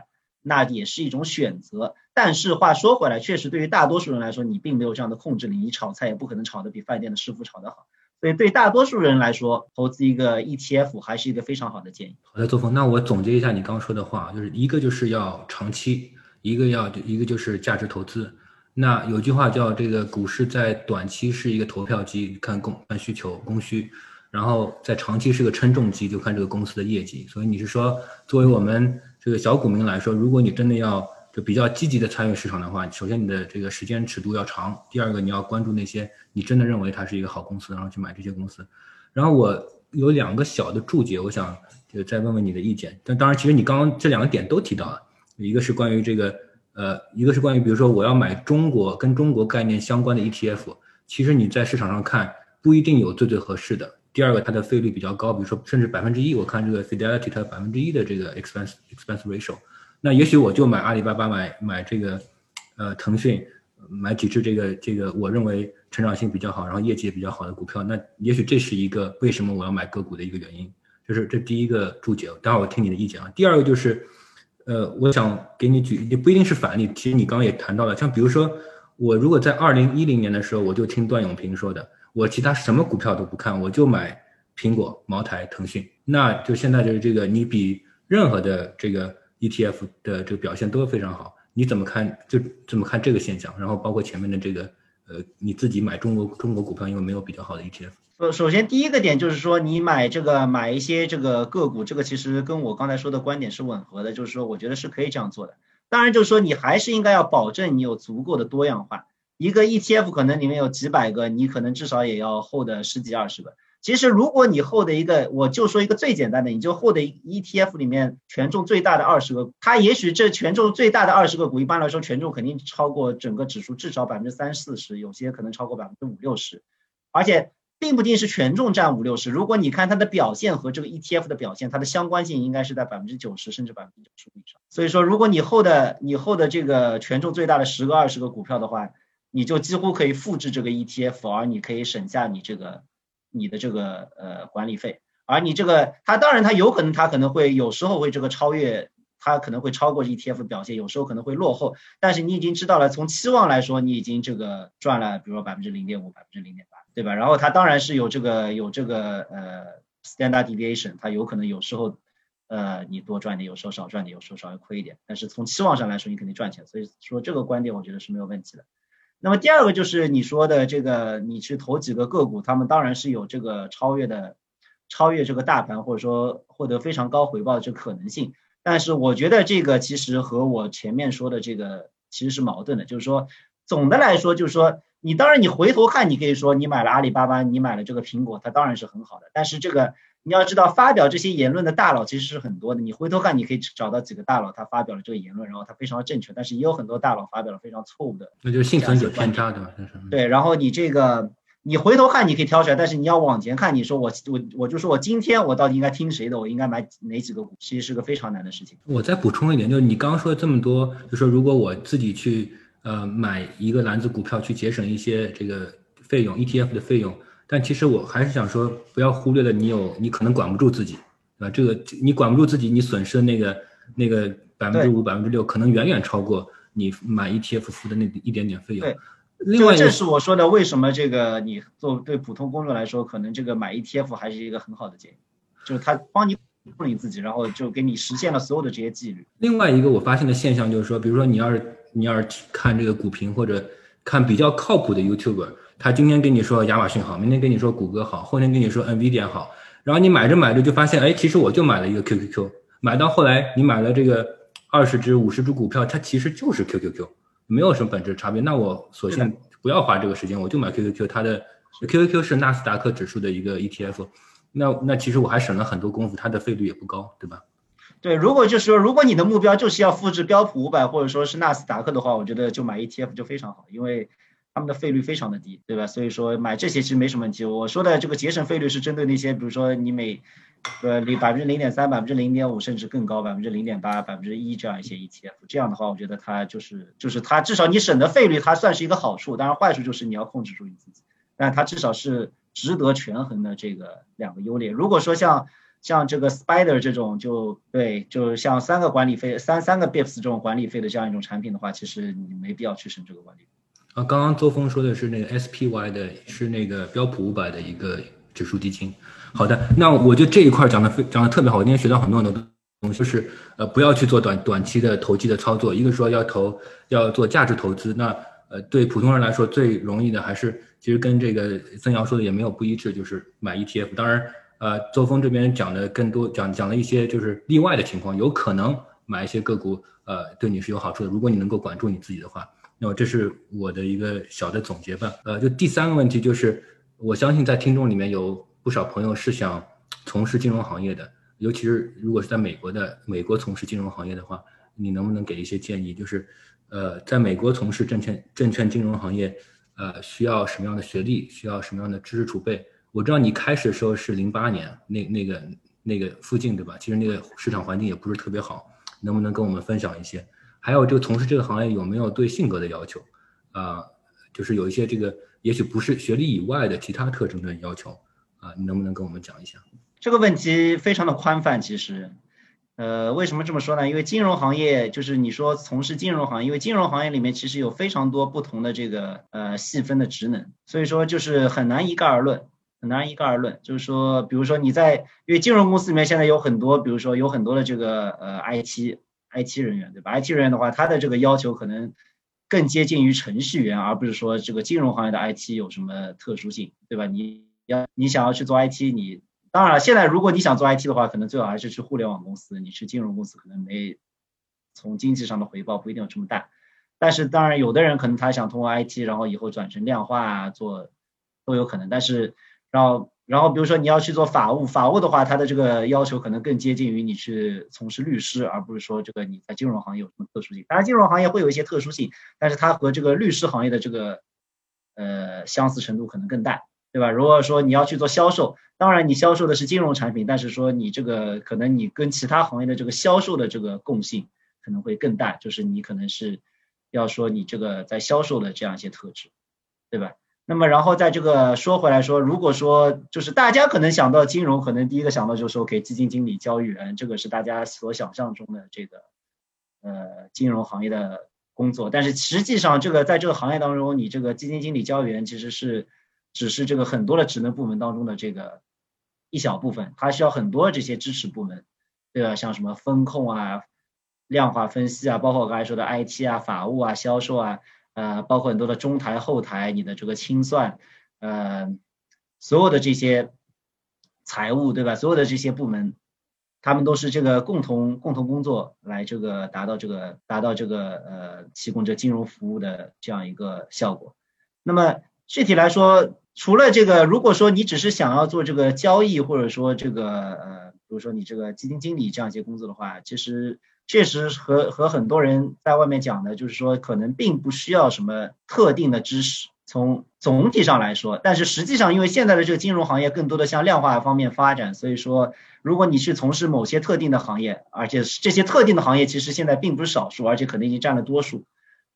那也是一种选择，但是话说回来，确实对于大多数人来说，你并没有这样的控制力，你炒菜也不可能炒得比饭店的师傅炒得好。所以对大多数人来说，投资一个 ETF 还是一个非常好的建议。好的，作风，那我总结一下你刚刚说的话，就是一个就是要长期，一个要一个就是价值投资。那有句话叫这个股市在短期是一个投票机，看供看需求供需，然后在长期是个称重机，就看这个公司的业绩。所以你是说，作为我们。这个小股民来说，如果你真的要就比较积极的参与市场的话，首先你的这个时间尺度要长，第二个你要关注那些你真的认为它是一个好公司，然后去买这些公司。然后我有两个小的注解，我想就再问问你的意见。但当然，其实你刚刚这两个点都提到了，一个是关于这个呃，一个是关于比如说我要买中国跟中国概念相关的 ETF，其实你在市场上看不一定有最最合适的。第二个，它的费率比较高，比如说甚至百分之一，我看这个 Fidelity 它百分之一的这个 expense expense ratio。那也许我就买阿里巴巴，买买这个，呃，腾讯，买几只这个这个我认为成长性比较好，然后业绩也比较好的股票。那也许这是一个为什么我要买个股的一个原因，就是这第一个注解。待会儿我听你的意见啊。第二个就是，呃，我想给你举，也不一定是反例。其实你刚刚也谈到了，像比如说我如果在二零一零年的时候，我就听段永平说的，我其他什么股票都不看，我就买苹果、茅台、腾讯。那就现在就是这个，你比任何的这个。ETF 的这个表现都非常好，你怎么看？就怎么看这个现象？然后包括前面的这个，呃，你自己买中国中国股票，因为没有比较好的 ETF。呃，首先第一个点就是说，你买这个买一些这个个股，这个其实跟我刚才说的观点是吻合的，就是说我觉得是可以这样做的。当然，就是说你还是应该要保证你有足够的多样化。一个 ETF 可能里面有几百个，你可能至少也要 hold 十几二十个。其实，如果你 hold 一个，我就说一个最简单的，你就 hold ETF 里面权重最大的二十个，它也许这权重最大的二十个股，一般来说权重肯定超过整个指数至少百分之三四十，有些可能超过百分之五六十，而且并不一定是权重占五六十。如果你看它的表现和这个 ETF 的表现，它的相关性应该是在百分之九十甚至百分之九十五以上。所以说，如果你 hold 你 hold 这个权重最大的十个二十个股票的话，你就几乎可以复制这个 ETF，而你可以省下你这个。你的这个呃管理费，而你这个它当然它有可能它可能会有时候会这个超越，它可能会超过 ETF 表现，有时候可能会落后，但是你已经知道了，从期望来说，你已经这个赚了，比如说百分之零点五、百分之零点八，对吧？然后它当然是有这个有这个呃 standard deviation，它有可能有时候呃你多赚点，有时候少赚点，有时候稍微亏一点，但是从期望上来说，你肯定赚钱，所以说这个观点我觉得是没有问题的。那么第二个就是你说的这个，你去投几个个股，他们当然是有这个超越的，超越这个大盘，或者说获得非常高回报的这可能性。但是我觉得这个其实和我前面说的这个其实是矛盾的，就是说总的来说，就是说你当然你回头看，你可以说你买了阿里巴巴，你买了这个苹果，它当然是很好的，但是这个。你要知道，发表这些言论的大佬其实是很多的。你回头看，你可以找到几个大佬，他发表了这个言论，然后他非常的正确。但是也有很多大佬发表了非常错误的，那就是幸存者偏差，对吧？对。然后你这个，你回头看，你可以挑出来，但是你要往前看，你说我我我就说我今天我到底应该听谁的？我应该买哪几个股？其实是个非常难的事情。我再补充一点，就是你刚刚说了这么多，就说如果我自己去呃买一个篮子股票，去节省一些这个费用，ETF 的费用。但其实我还是想说，不要忽略了你有你可能管不住自己，对吧？这个你管不住自己，你损失的那个那个百分之五、百分之六，可能远远超过你买 ETF 付的那一点点费用。对，另外这是我说的，为什么这个你做对普通公众来说，可能这个买 ETF 还是一个很好的建议，就是它帮你控制自己，然后就给你实现了所有的这些纪律。另外一个我发现的现象就是说，比如说你要是你要是看这个股评或者看比较靠谱的 YouTuber。他今天跟你说亚马逊好，明天跟你说谷歌好，后天跟你说 NVIDIA 好，然后你买着买着就发现，哎，其实我就买了一个 QQQ，买到后来你买了这个二十只、五十只股票，它其实就是 QQQ，没有什么本质差别。那我索性不要花这个时间，我就买 QQQ，它的 QQQ 是纳斯达克指数的一个 ETF，那那其实我还省了很多功夫，它的费率也不高，对吧？对，如果就是说，如果你的目标就是要复制标普五百或者说是纳斯达克的话，我觉得就买 ETF 就非常好，因为。他们的费率非常的低，对吧？所以说买这些其实没什么问题。我说的这个节省费率是针对那些，比如说你每，呃，零百分之零点三、百分之零点五，甚至更高，百分之零点八、百分之一这样一些 ETF。这样的话，我觉得它就是就是它至少你省的费率，它算是一个好处。当然坏处就是你要控制住你自己，但它至少是值得权衡的这个两个优劣。如果说像像这个 Spider 这种，就对，就是像三个管理费、三三个 Bips 这种管理费的这样一种产品的话，其实你没必要去省这个管理费。啊，刚刚邹峰说的是那个 SPY 的，是那个标普五百的一个指数基金。好的，那我觉得这一块讲的非讲的特别好，我今天学到很多很多东西，就是呃不要去做短短期的投机的操作，一个说要投要做价值投资，那呃对普通人来说最容易的还是其实跟这个曾瑶说的也没有不一致，就是买 ETF。当然，呃邹峰这边讲的更多讲讲了一些就是例外的情况，有可能买一些个股，呃，对你是有好处的。如果你能够管住你自己的话，那么这是我的一个小的总结吧。呃，就第三个问题就是，我相信在听众里面有不少朋友是想从事金融行业的，尤其是如果是在美国的美国从事金融行业的话，你能不能给一些建议？就是，呃，在美国从事证券证券金融行业，呃，需要什么样的学历？需要什么样的知识储备？我知道你开始的时候是零八年那那个那个附近对吧？其实那个市场环境也不是特别好。能不能跟我们分享一些？还有，就从事这个行业有没有对性格的要求？啊，就是有一些这个，也许不是学历以外的其他特征的要求啊，你能不能跟我们讲一下？这个问题非常的宽泛，其实，呃，为什么这么说呢？因为金融行业就是你说从事金融行业，因为金融行业里面其实有非常多不同的这个呃细分的职能，所以说就是很难一概而论。很难一概而论，就是说，比如说你在，因为金融公司里面现在有很多，比如说有很多的这个呃 IT IT 人员，对吧？IT 人员的话，他的这个要求可能更接近于程序员，而不是说这个金融行业的 IT 有什么特殊性，对吧？你要你想要去做 IT，你当然，现在如果你想做 IT 的话，可能最好还是去互联网公司，你去金融公司可能没从经济上的回报不一定有这么大，但是当然有的人可能他想通过 IT，然后以后转成量化啊做都有可能，但是。然后，然后比如说你要去做法务，法务的话，它的这个要求可能更接近于你去从事律师，而不是说这个你在金融行业有什么特殊性。当然，金融行业会有一些特殊性，但是它和这个律师行业的这个呃相似程度可能更大，对吧？如果说你要去做销售，当然你销售的是金融产品，但是说你这个可能你跟其他行业的这个销售的这个共性可能会更大，就是你可能是要说你这个在销售的这样一些特质，对吧？那么，然后在这个说回来说，如果说就是大家可能想到金融，可能第一个想到就是说给基金经理、交易员，这个是大家所想象中的这个呃金融行业的工作。但是实际上，这个在这个行业当中，你这个基金经理、交易员其实是只是这个很多的职能部门当中的这个一小部分，它需要很多这些支持部门，对吧？像什么风控啊、量化分析啊，包括我刚才说的 IT 啊、法务啊、销售啊。呃，包括很多的中台、后台，你的这个清算，呃，所有的这些财务，对吧？所有的这些部门，他们都是这个共同共同工作来这个达到这个达到这个呃提供这金融服务的这样一个效果。那么具体来说，除了这个，如果说你只是想要做这个交易，或者说这个呃，比如说你这个基金经理这样一些工作的话，其实。确实和和很多人在外面讲的，就是说可能并不需要什么特定的知识，从总体上来说。但是实际上，因为现在的这个金融行业更多的向量化方面发展，所以说如果你去从事某些特定的行业，而且这些特定的行业其实现在并不是少数，而且可能已经占了多数，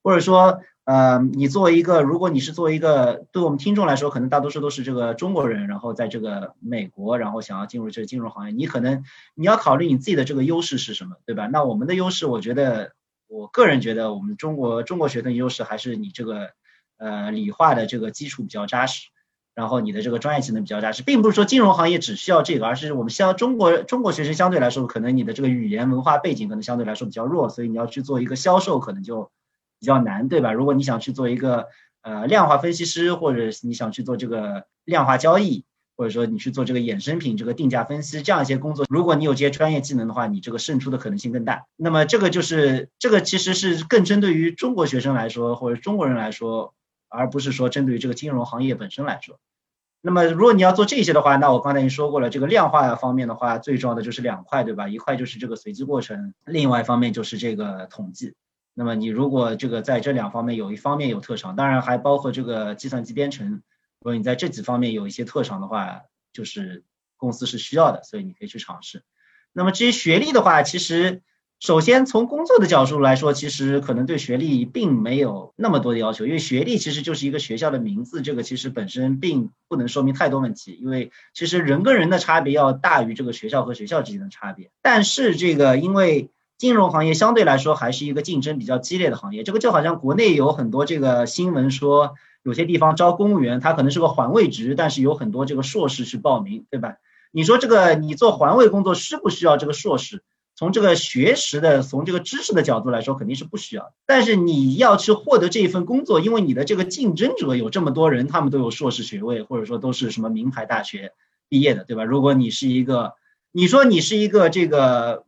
或者说。呃，你作为一个，如果你是作为一个，对我们听众来说，可能大多数都是这个中国人，然后在这个美国，然后想要进入这个金融行业，你可能你要考虑你自己的这个优势是什么，对吧？那我们的优势，我觉得，我个人觉得，我们中国中国学生优势还是你这个呃理化的这个基础比较扎实，然后你的这个专业技能比较扎实，并不是说金融行业只需要这个，而是我们相中国中国学生相对来说，可能你的这个语言文化背景可能相对来说比较弱，所以你要去做一个销售，可能就。比较难，对吧？如果你想去做一个呃量化分析师，或者你想去做这个量化交易，或者说你去做这个衍生品这个定价分析这样一些工作，如果你有这些专业技能的话，你这个胜出的可能性更大。那么这个就是这个其实是更针对于中国学生来说，或者中国人来说，而不是说针对于这个金融行业本身来说。那么如果你要做这些的话，那我刚才已经说过了，这个量化方面的话，最重要的就是两块，对吧？一块就是这个随机过程，另外一方面就是这个统计。那么你如果这个在这两方面有一方面有特长，当然还包括这个计算机编程，如果你在这几方面有一些特长的话，就是公司是需要的，所以你可以去尝试。那么至于学历的话，其实首先从工作的角度来说，其实可能对学历并没有那么多的要求，因为学历其实就是一个学校的名字，这个其实本身并不能说明太多问题，因为其实人跟人的差别要大于这个学校和学校之间的差别。但是这个因为金融行业相对来说还是一个竞争比较激烈的行业，这个就好像国内有很多这个新闻说，有些地方招公务员，他可能是个环卫职，但是有很多这个硕士去报名，对吧？你说这个你做环卫工作需不需要这个硕士？从这个学识的，从这个知识的角度来说，肯定是不需要。但是你要去获得这一份工作，因为你的这个竞争者有这么多人，他们都有硕士学位，或者说都是什么名牌大学毕业的，对吧？如果你是一个，你说你是一个这个。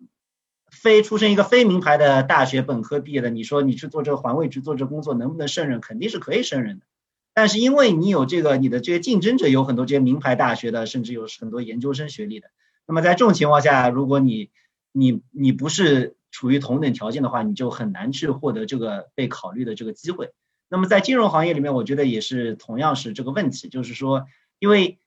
非出身一个非名牌的大学本科毕业的，你说你去做这个环卫局做这工作能不能胜任？肯定是可以胜任的。但是因为你有这个，你的这些竞争者有很多这些名牌大学的，甚至有很多研究生学历的。那么在这种情况下，如果你你你不是处于同等条件的话，你就很难去获得这个被考虑的这个机会。那么在金融行业里面，我觉得也是同样是这个问题，就是说，因为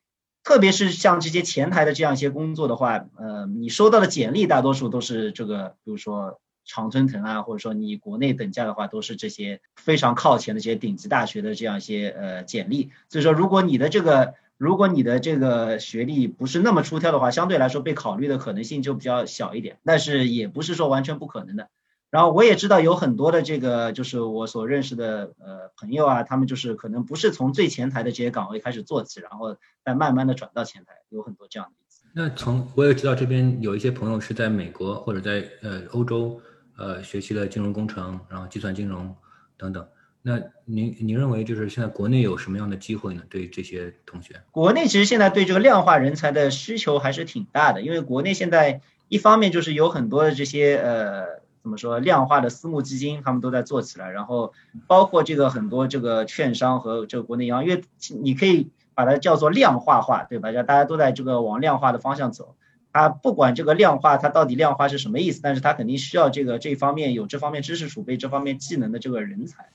特别是像这些前台的这样一些工作的话，呃，你收到的简历大多数都是这个，比如说。常春藤啊，或者说你国内等价的话，都是这些非常靠前的这些顶级大学的这样一些呃简历。所以说，如果你的这个如果你的这个学历不是那么出挑的话，相对来说被考虑的可能性就比较小一点。但是也不是说完全不可能的。然后我也知道有很多的这个就是我所认识的呃朋友啊，他们就是可能不是从最前台的这些岗位开始做起，然后再慢慢的转到前台，有很多这样的例子。那从我也知道这边有一些朋友是在美国或者在呃欧洲。呃，学习了金融工程，然后计算金融等等。那您您认为就是现在国内有什么样的机会呢？对这些同学，国内其实现在对这个量化人才的需求还是挺大的，因为国内现在一方面就是有很多的这些呃怎么说量化的私募基金，他们都在做起来，然后包括这个很多这个券商和这个国内银行，因为你可以把它叫做量化化，对吧？大家都在这个往量化的方向走。它不管这个量化，它到底量化是什么意思，但是它肯定需要这个这方面有这方面知识储备、这方面技能的这个人才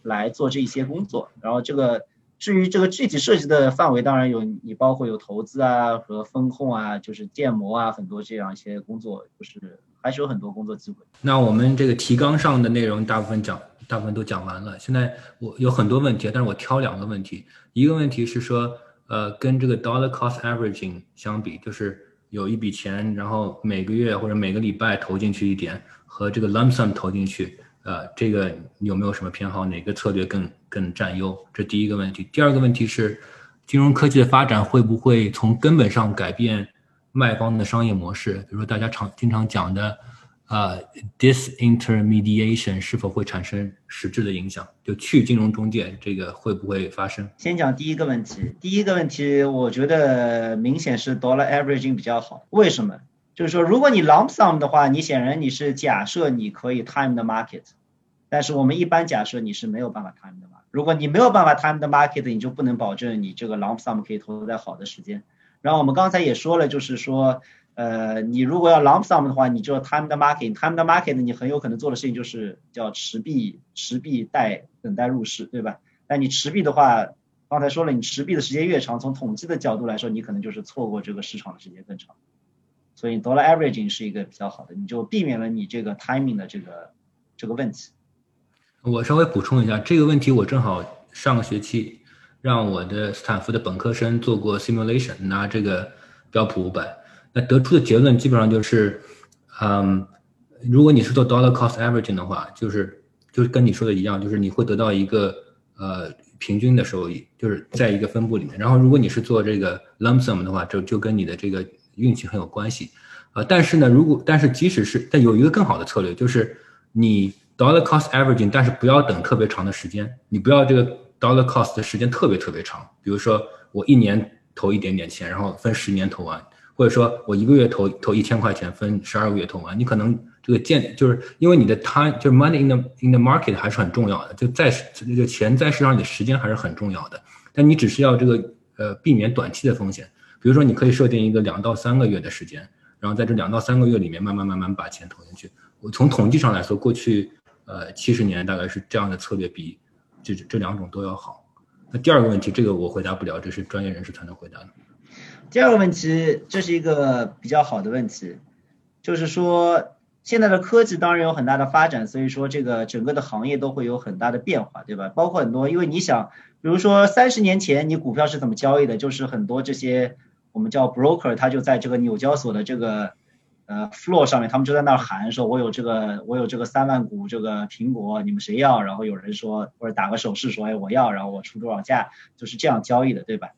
来做这一些工作。然后这个至于这个具体涉及的范围，当然有你包括有投资啊和风控啊，就是建模啊，很多这样一些工作，就是还是有很多工作机会。那我们这个提纲上的内容大部分讲，大部分都讲完了。现在我有很多问题，但是我挑两个问题。一个问题是说，呃，跟这个 dollar cost averaging 相比，就是。有一笔钱，然后每个月或者每个礼拜投进去一点，和这个 lump sum 投进去，呃，这个有没有什么偏好？哪个策略更更占优？这第一个问题。第二个问题是，金融科技的发展会不会从根本上改变卖方的商业模式？比如说大家常经常讲的。啊，disintermediation 是否会产生实质的影响？就去金融中介，这个会不会发生？先讲第一个问题。第一个问题，我觉得明显是 dollar averaging 比较好。为什么？就是说，如果你 lump sum 的话，你显然你是假设你可以 time the market，但是我们一般假设你是没有办法 time 的嘛。如果你没有办法 time the market，你就不能保证你这个 lump sum 可以投在好的时间。然后我们刚才也说了，就是说。呃，你如果要 lump sum 的话，你就 time the market，time the market，你很有可能做的事情就是叫持币持币待等待入市，对吧？但你持币的话，刚才说了，你持币的时间越长，从统计的角度来说，你可能就是错过这个市场的时间更长。所以 dollar averaging 是一个比较好的，你就避免了你这个 timing 的这个这个问题。我稍微补充一下，这个问题我正好上个学期让我的斯坦福的本科生做过 simulation，拿这个标普五百。那得出的结论基本上就是，嗯，如果你是做 dollar cost averaging 的话，就是就是跟你说的一样，就是你会得到一个呃平均的收益，就是在一个分布里面。然后如果你是做这个 lump sum 的话，就就跟你的这个运气很有关系。呃，但是呢，如果但是即使是但有一个更好的策略，就是你 dollar cost averaging，但是不要等特别长的时间，你不要这个 dollar cost 的时间特别特别长。比如说我一年投一点点钱，然后分十年投完。或者说我一个月投投一千块钱，分十二个月投完，你可能这个建就是因为你的 time 就是 money in the in the market 还是很重要的，就在这个钱在市场里的时间还是很重要的。但你只是要这个呃避免短期的风险，比如说你可以设定一个两到三个月的时间，然后在这两到三个月里面慢慢慢慢把钱投进去。我从统计上来说，过去呃七十年大概是这样的策略比这这两种都要好。那第二个问题，这个我回答不了，这是专业人士才能回答的。第二个问题，这是一个比较好的问题，就是说现在的科技当然有很大的发展，所以说这个整个的行业都会有很大的变化，对吧？包括很多，因为你想，比如说三十年前你股票是怎么交易的？就是很多这些我们叫 broker，他就在这个纽交所的这个呃 floor 上面，他们就在那儿喊说，我有这个我有这个三万股这个苹果，你们谁要？然后有人说或者打个手势说，哎我要，然后我出多少价，就是这样交易的，对吧？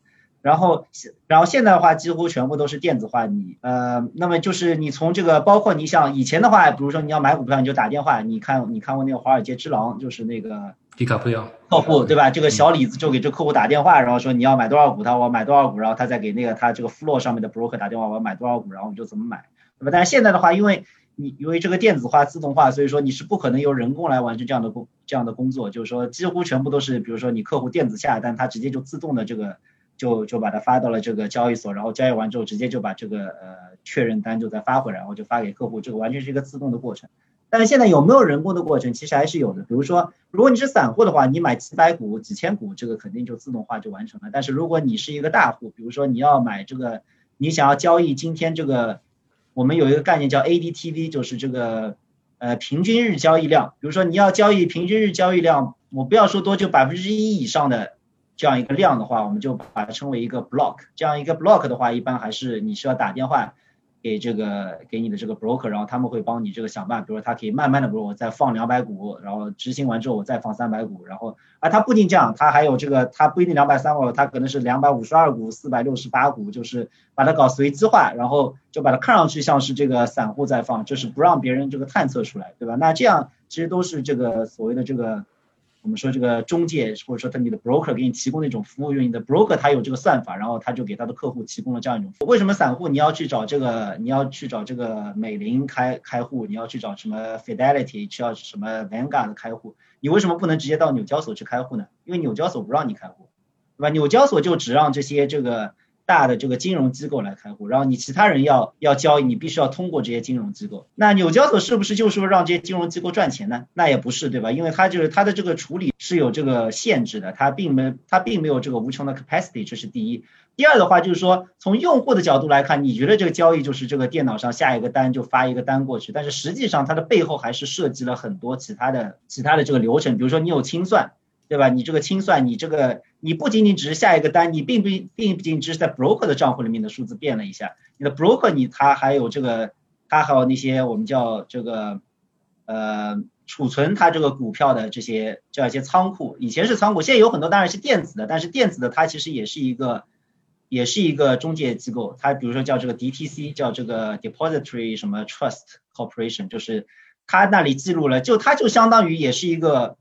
然后，然后现在的话，几乎全部都是电子化。你呃，那么就是你从这个，包括你像以前的话，比如说你要买股票，你就打电话。你看，你看过那个《华尔街之狼》，就是那个迪卡普里奥客户对吧？这个小李子就给这客户打电话，然后说你要买多少股，他我买多少股，然后他再给那个他这个 floor 上面的 broker 打电话，我要买多少股，然后我就怎么买，对吧？但是现在的话，因为你因为这个电子化、自动化，所以说你是不可能由人工来完成这样的工这样的工作，就是说几乎全部都是，比如说你客户电子下单，它直接就自动的这个就就把它发到了这个交易所，然后交易完之后直接就把这个呃确认单就再发回来，然后就发给客户，这个完全是一个自动的过程。但是现在有没有人工的过程？其实还是有的。比如说，如果你是散户的话，你买几百股、几千股，这个肯定就自动化就完成了。但是如果你是一个大户，比如说你要买这个，你想要交易今天这个，我们有一个概念叫 ADTV，就是这个呃平均日交易量。比如说你要交易平均日交易量，我不要说多，就百分之一以上的这样一个量的话，我们就把它称为一个 block。这样一个 block 的话，一般还是你需要打电话。给这个给你的这个 broker，然后他们会帮你这个想办法，比如说他可以慢慢的，比如我再放两百股，然后执行完之后我再放三百股，然后啊他不仅这样，他还有这个他不一定两百三百，他可能是两百五十二股、四百六十八股，就是把它搞随机化，然后就把它看上去像是这个散户在放，就是不让别人这个探测出来，对吧？那这样其实都是这个所谓的这个。我们说这个中介或者说他你的 broker 给你提供那种服务，用你的 broker 他有这个算法，然后他就给他的客户提供了这样一种服务。为什么散户你要去找这个，你要去找这个美林开开户，你要去找什么 Fidelity，需要什么 Vanguard 开户，你为什么不能直接到纽交所去开户呢？因为纽交所不让你开户，对吧？纽交所就只让这些这个。大的这个金融机构来开户，然后你其他人要要交易，你必须要通过这些金融机构。那纽交所是不是就是说让这些金融机构赚钱呢？那也不是，对吧？因为它就是它的这个处理是有这个限制的，它并没它并没有这个无穷的 capacity，这是第一。第二的话就是说，从用户的角度来看，你觉得这个交易就是这个电脑上下一个单就发一个单过去，但是实际上它的背后还是涉及了很多其他的其他的这个流程，比如说你有清算。对吧？你这个清算，你这个你不仅仅只是下一个单，你并不并不仅只是在 broker 的账户里面的数字变了一下，你的 broker 你他还有这个，他还有那些我们叫这个呃储存他这个股票的这些叫一些仓库，以前是仓库，现在有很多当然是电子的，但是电子的它其实也是一个也是一个中介机构，它比如说叫这个 DTC，叫这个 Depository 什么 Trust Corporation，就是它那里记录了，就它就相当于也是一个。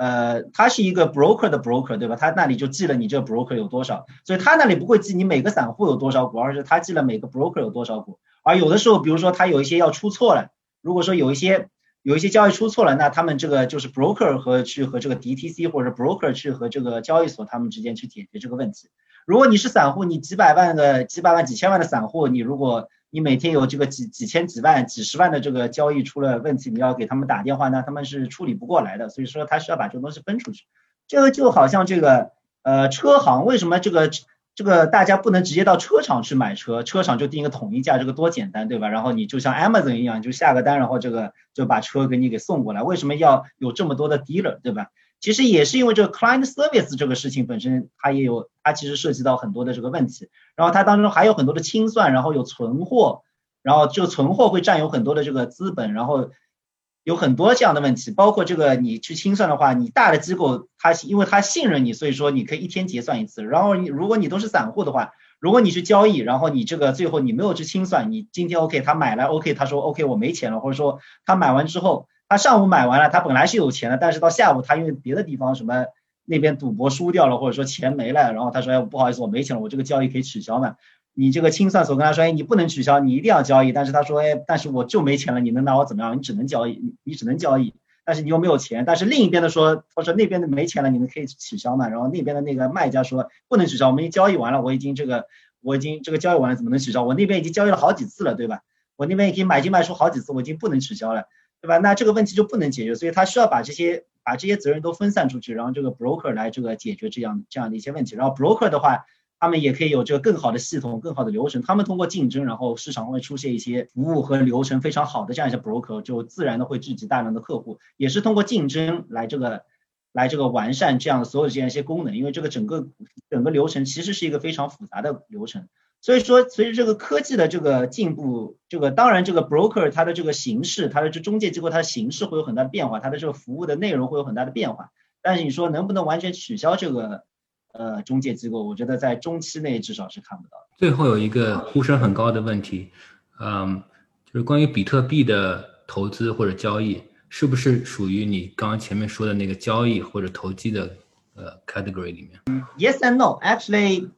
呃，他是一个 broker 的 broker，对吧？他那里就记了你这个 broker 有多少，所以他那里不会记你每个散户有多少股，而是他记了每个 broker 有多少股。而有的时候，比如说他有一些要出错了，如果说有一些有一些交易出错了，那他们这个就是 broker 和去和这个 DTC 或者 broker 去和这个交易所他们之间去解决这个问题。如果你是散户，你几百万的几百万几千万的散户，你如果你每天有这个几几千几万几十万的这个交易出了问题，你要给他们打电话，那他们是处理不过来的，所以说他需要把这个东西分出去。这个就好像这个呃车行，为什么这个这个大家不能直接到车厂去买车，车厂就定一个统一价，这个多简单，对吧？然后你就像 Amazon 一样，就下个单，然后这个就把车给你给送过来。为什么要有这么多的 dealer，对吧？其实也是因为这个 client service 这个事情本身，它也有，它其实涉及到很多的这个问题，然后它当中还有很多的清算，然后有存货，然后这个存货会占有很多的这个资本，然后有很多这样的问题，包括这个你去清算的话，你大的机构它因为它信任你，所以说你可以一天结算一次，然后你如果你都是散户的话，如果你去交易，然后你这个最后你没有去清算，你今天 OK 他买来 OK 他说 OK 我没钱了，或者说他买完之后。他上午买完了，他本来是有钱的，但是到下午他因为别的地方什么那边赌博输掉了，或者说钱没了，然后他说哎不好意思我没钱了，我这个交易可以取消吗？你这个清算所跟他说哎你不能取消，你一定要交易，但是他说哎但是我就没钱了，你能拿我怎么样？你只能交易，你只能交易，但是你又没有钱，但是另一边的说他说那边的没钱了，你们可以取消嘛？然后那边的那个卖家说不能取消，我们已经交易完了，我已经这个我已经这个交易完了，怎么能取消？我那边已经交易了好几次了，对吧？我那边已经买进卖出好几次，我已经不能取消了。对吧？那这个问题就不能解决，所以他需要把这些把这些责任都分散出去，然后这个 broker 来这个解决这样这样的一些问题。然后 broker 的话，他们也可以有这个更好的系统、更好的流程。他们通过竞争，然后市场会出现一些服务和流程非常好的这样一些 broker，就自然的会聚集大量的客户。也是通过竞争来这个来这个完善这样所有这样一些功能。因为这个整个整个流程其实是一个非常复杂的流程。所以说，随着这个科技的这个进步，这个当然这个 broker 它的这个形式，它的这中介机构它的形式会有很大的变化，它的这个服务的内容会有很大的变化。但是你说能不能完全取消这个呃中介机构？我觉得在中期内至少是看不到。最后有一个呼声很高的问题，嗯，就是关于比特币的投资或者交易，是不是属于你刚刚前面说的那个交易或者投机的呃 category 里面？Yes and no, actually.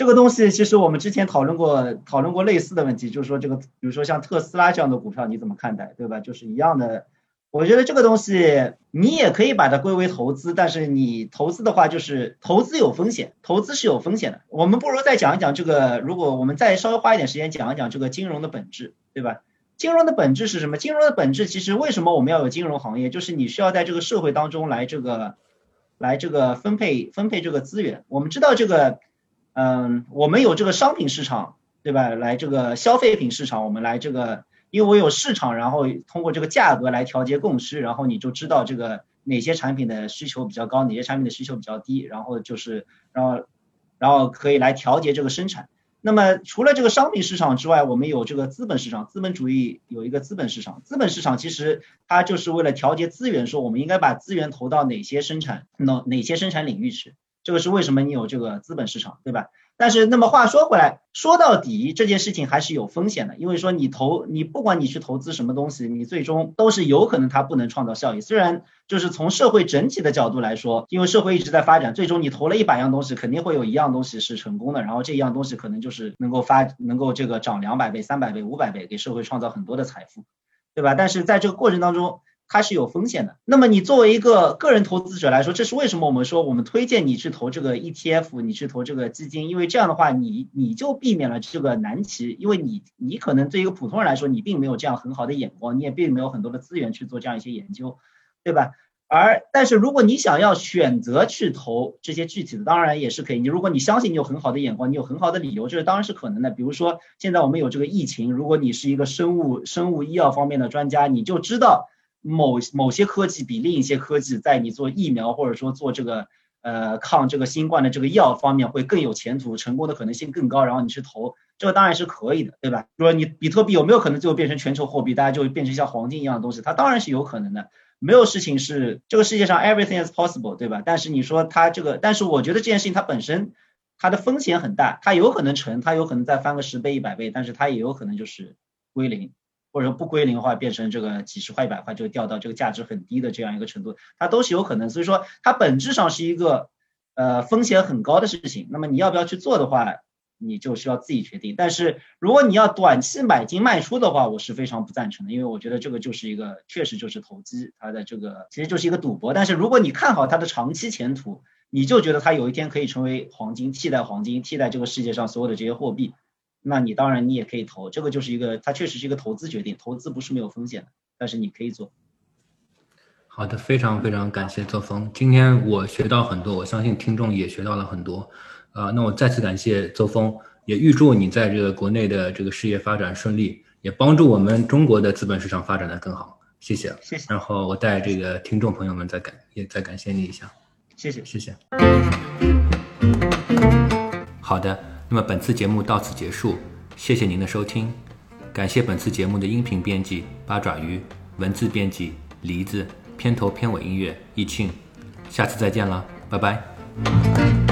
这个东西其实我们之前讨论过，讨论过类似的问题，就是说这个，比如说像特斯拉这样的股票，你怎么看待，对吧？就是一样的。我觉得这个东西你也可以把它归为投资，但是你投资的话，就是投资有风险，投资是有风险的。我们不如再讲一讲这个，如果我们再稍微花一点时间讲一讲这个金融的本质，对吧？金融的本质是什么？金融的本质其实为什么我们要有金融行业？就是你需要在这个社会当中来这个，来这个分配分配这个资源。我们知道这个，嗯，我们有这个商品市场，对吧？来这个消费品市场，我们来这个。因为我有市场，然后通过这个价格来调节供需，然后你就知道这个哪些产品的需求比较高，哪些产品的需求比较低，然后就是，然后，然后可以来调节这个生产。那么除了这个商品市场之外，我们有这个资本市场，资本主义有一个资本市场，资本市场其实它就是为了调节资源，说我们应该把资源投到哪些生产，哪哪些生产领域去，这个是为什么你有这个资本市场，对吧？但是，那么话说回来，说到底这件事情还是有风险的，因为说你投你不管你去投资什么东西，你最终都是有可能它不能创造效益。虽然就是从社会整体的角度来说，因为社会一直在发展，最终你投了一百样东西，肯定会有一样东西是成功的，然后这一样东西可能就是能够发能够这个涨两百倍、三百倍、五百倍，给社会创造很多的财富，对吧？但是在这个过程当中，它是有风险的。那么你作为一个个人投资者来说，这是为什么我们说我们推荐你去投这个 ETF，你去投这个基金，因为这样的话，你你就避免了这个难题。因为你你可能对一个普通人来说，你并没有这样很好的眼光，你也并没有很多的资源去做这样一些研究，对吧？而但是如果你想要选择去投这些具体的，当然也是可以。你如果你相信你有很好的眼光，你有很好的理由，这当然是可能的。比如说现在我们有这个疫情，如果你是一个生物生物医药方面的专家，你就知道。某某些科技比另一些科技在你做疫苗或者说做这个呃抗这个新冠的这个药方面会更有前途，成功的可能性更高，然后你去投，这个当然是可以的，对吧？说你比特币有没有可能最后变成全球货币，大家就变成像黄金一样的东西？它当然是有可能的，没有事情是这个世界上 everything is possible，对吧？但是你说它这个，但是我觉得这件事情它本身它的风险很大，它有可能成，它有可能再翻个十倍一百倍，但是它也有可能就是归零。或者说不归零的话，变成这个几十块、一百块就掉到这个价值很低的这样一个程度，它都是有可能。所以说，它本质上是一个呃风险很高的事情。那么你要不要去做的话，你就需要自己决定。但是如果你要短期买进卖出的话，我是非常不赞成的，因为我觉得这个就是一个确实就是投机，它的这个其实就是一个赌博。但是如果你看好它的长期前途，你就觉得它有一天可以成为黄金，替代黄金，替代这个世界上所有的这些货币。那你当然你也可以投，这个就是一个，它确实是一个投资决定，投资不是没有风险的，但是你可以做。好的，非常非常感谢周峰，今天我学到很多，我相信听众也学到了很多，啊，那我再次感谢周峰，也预祝你在这个国内的这个事业发展顺利，也帮助我们中国的资本市场发展的更好，谢谢，谢谢。然后我带这个听众朋友们再感也再感谢你一下，谢谢，谢谢。好的。那么本次节目到此结束，谢谢您的收听，感谢本次节目的音频编辑八爪鱼，文字编辑梨子，片头片尾音乐易庆，下次再见了，拜拜。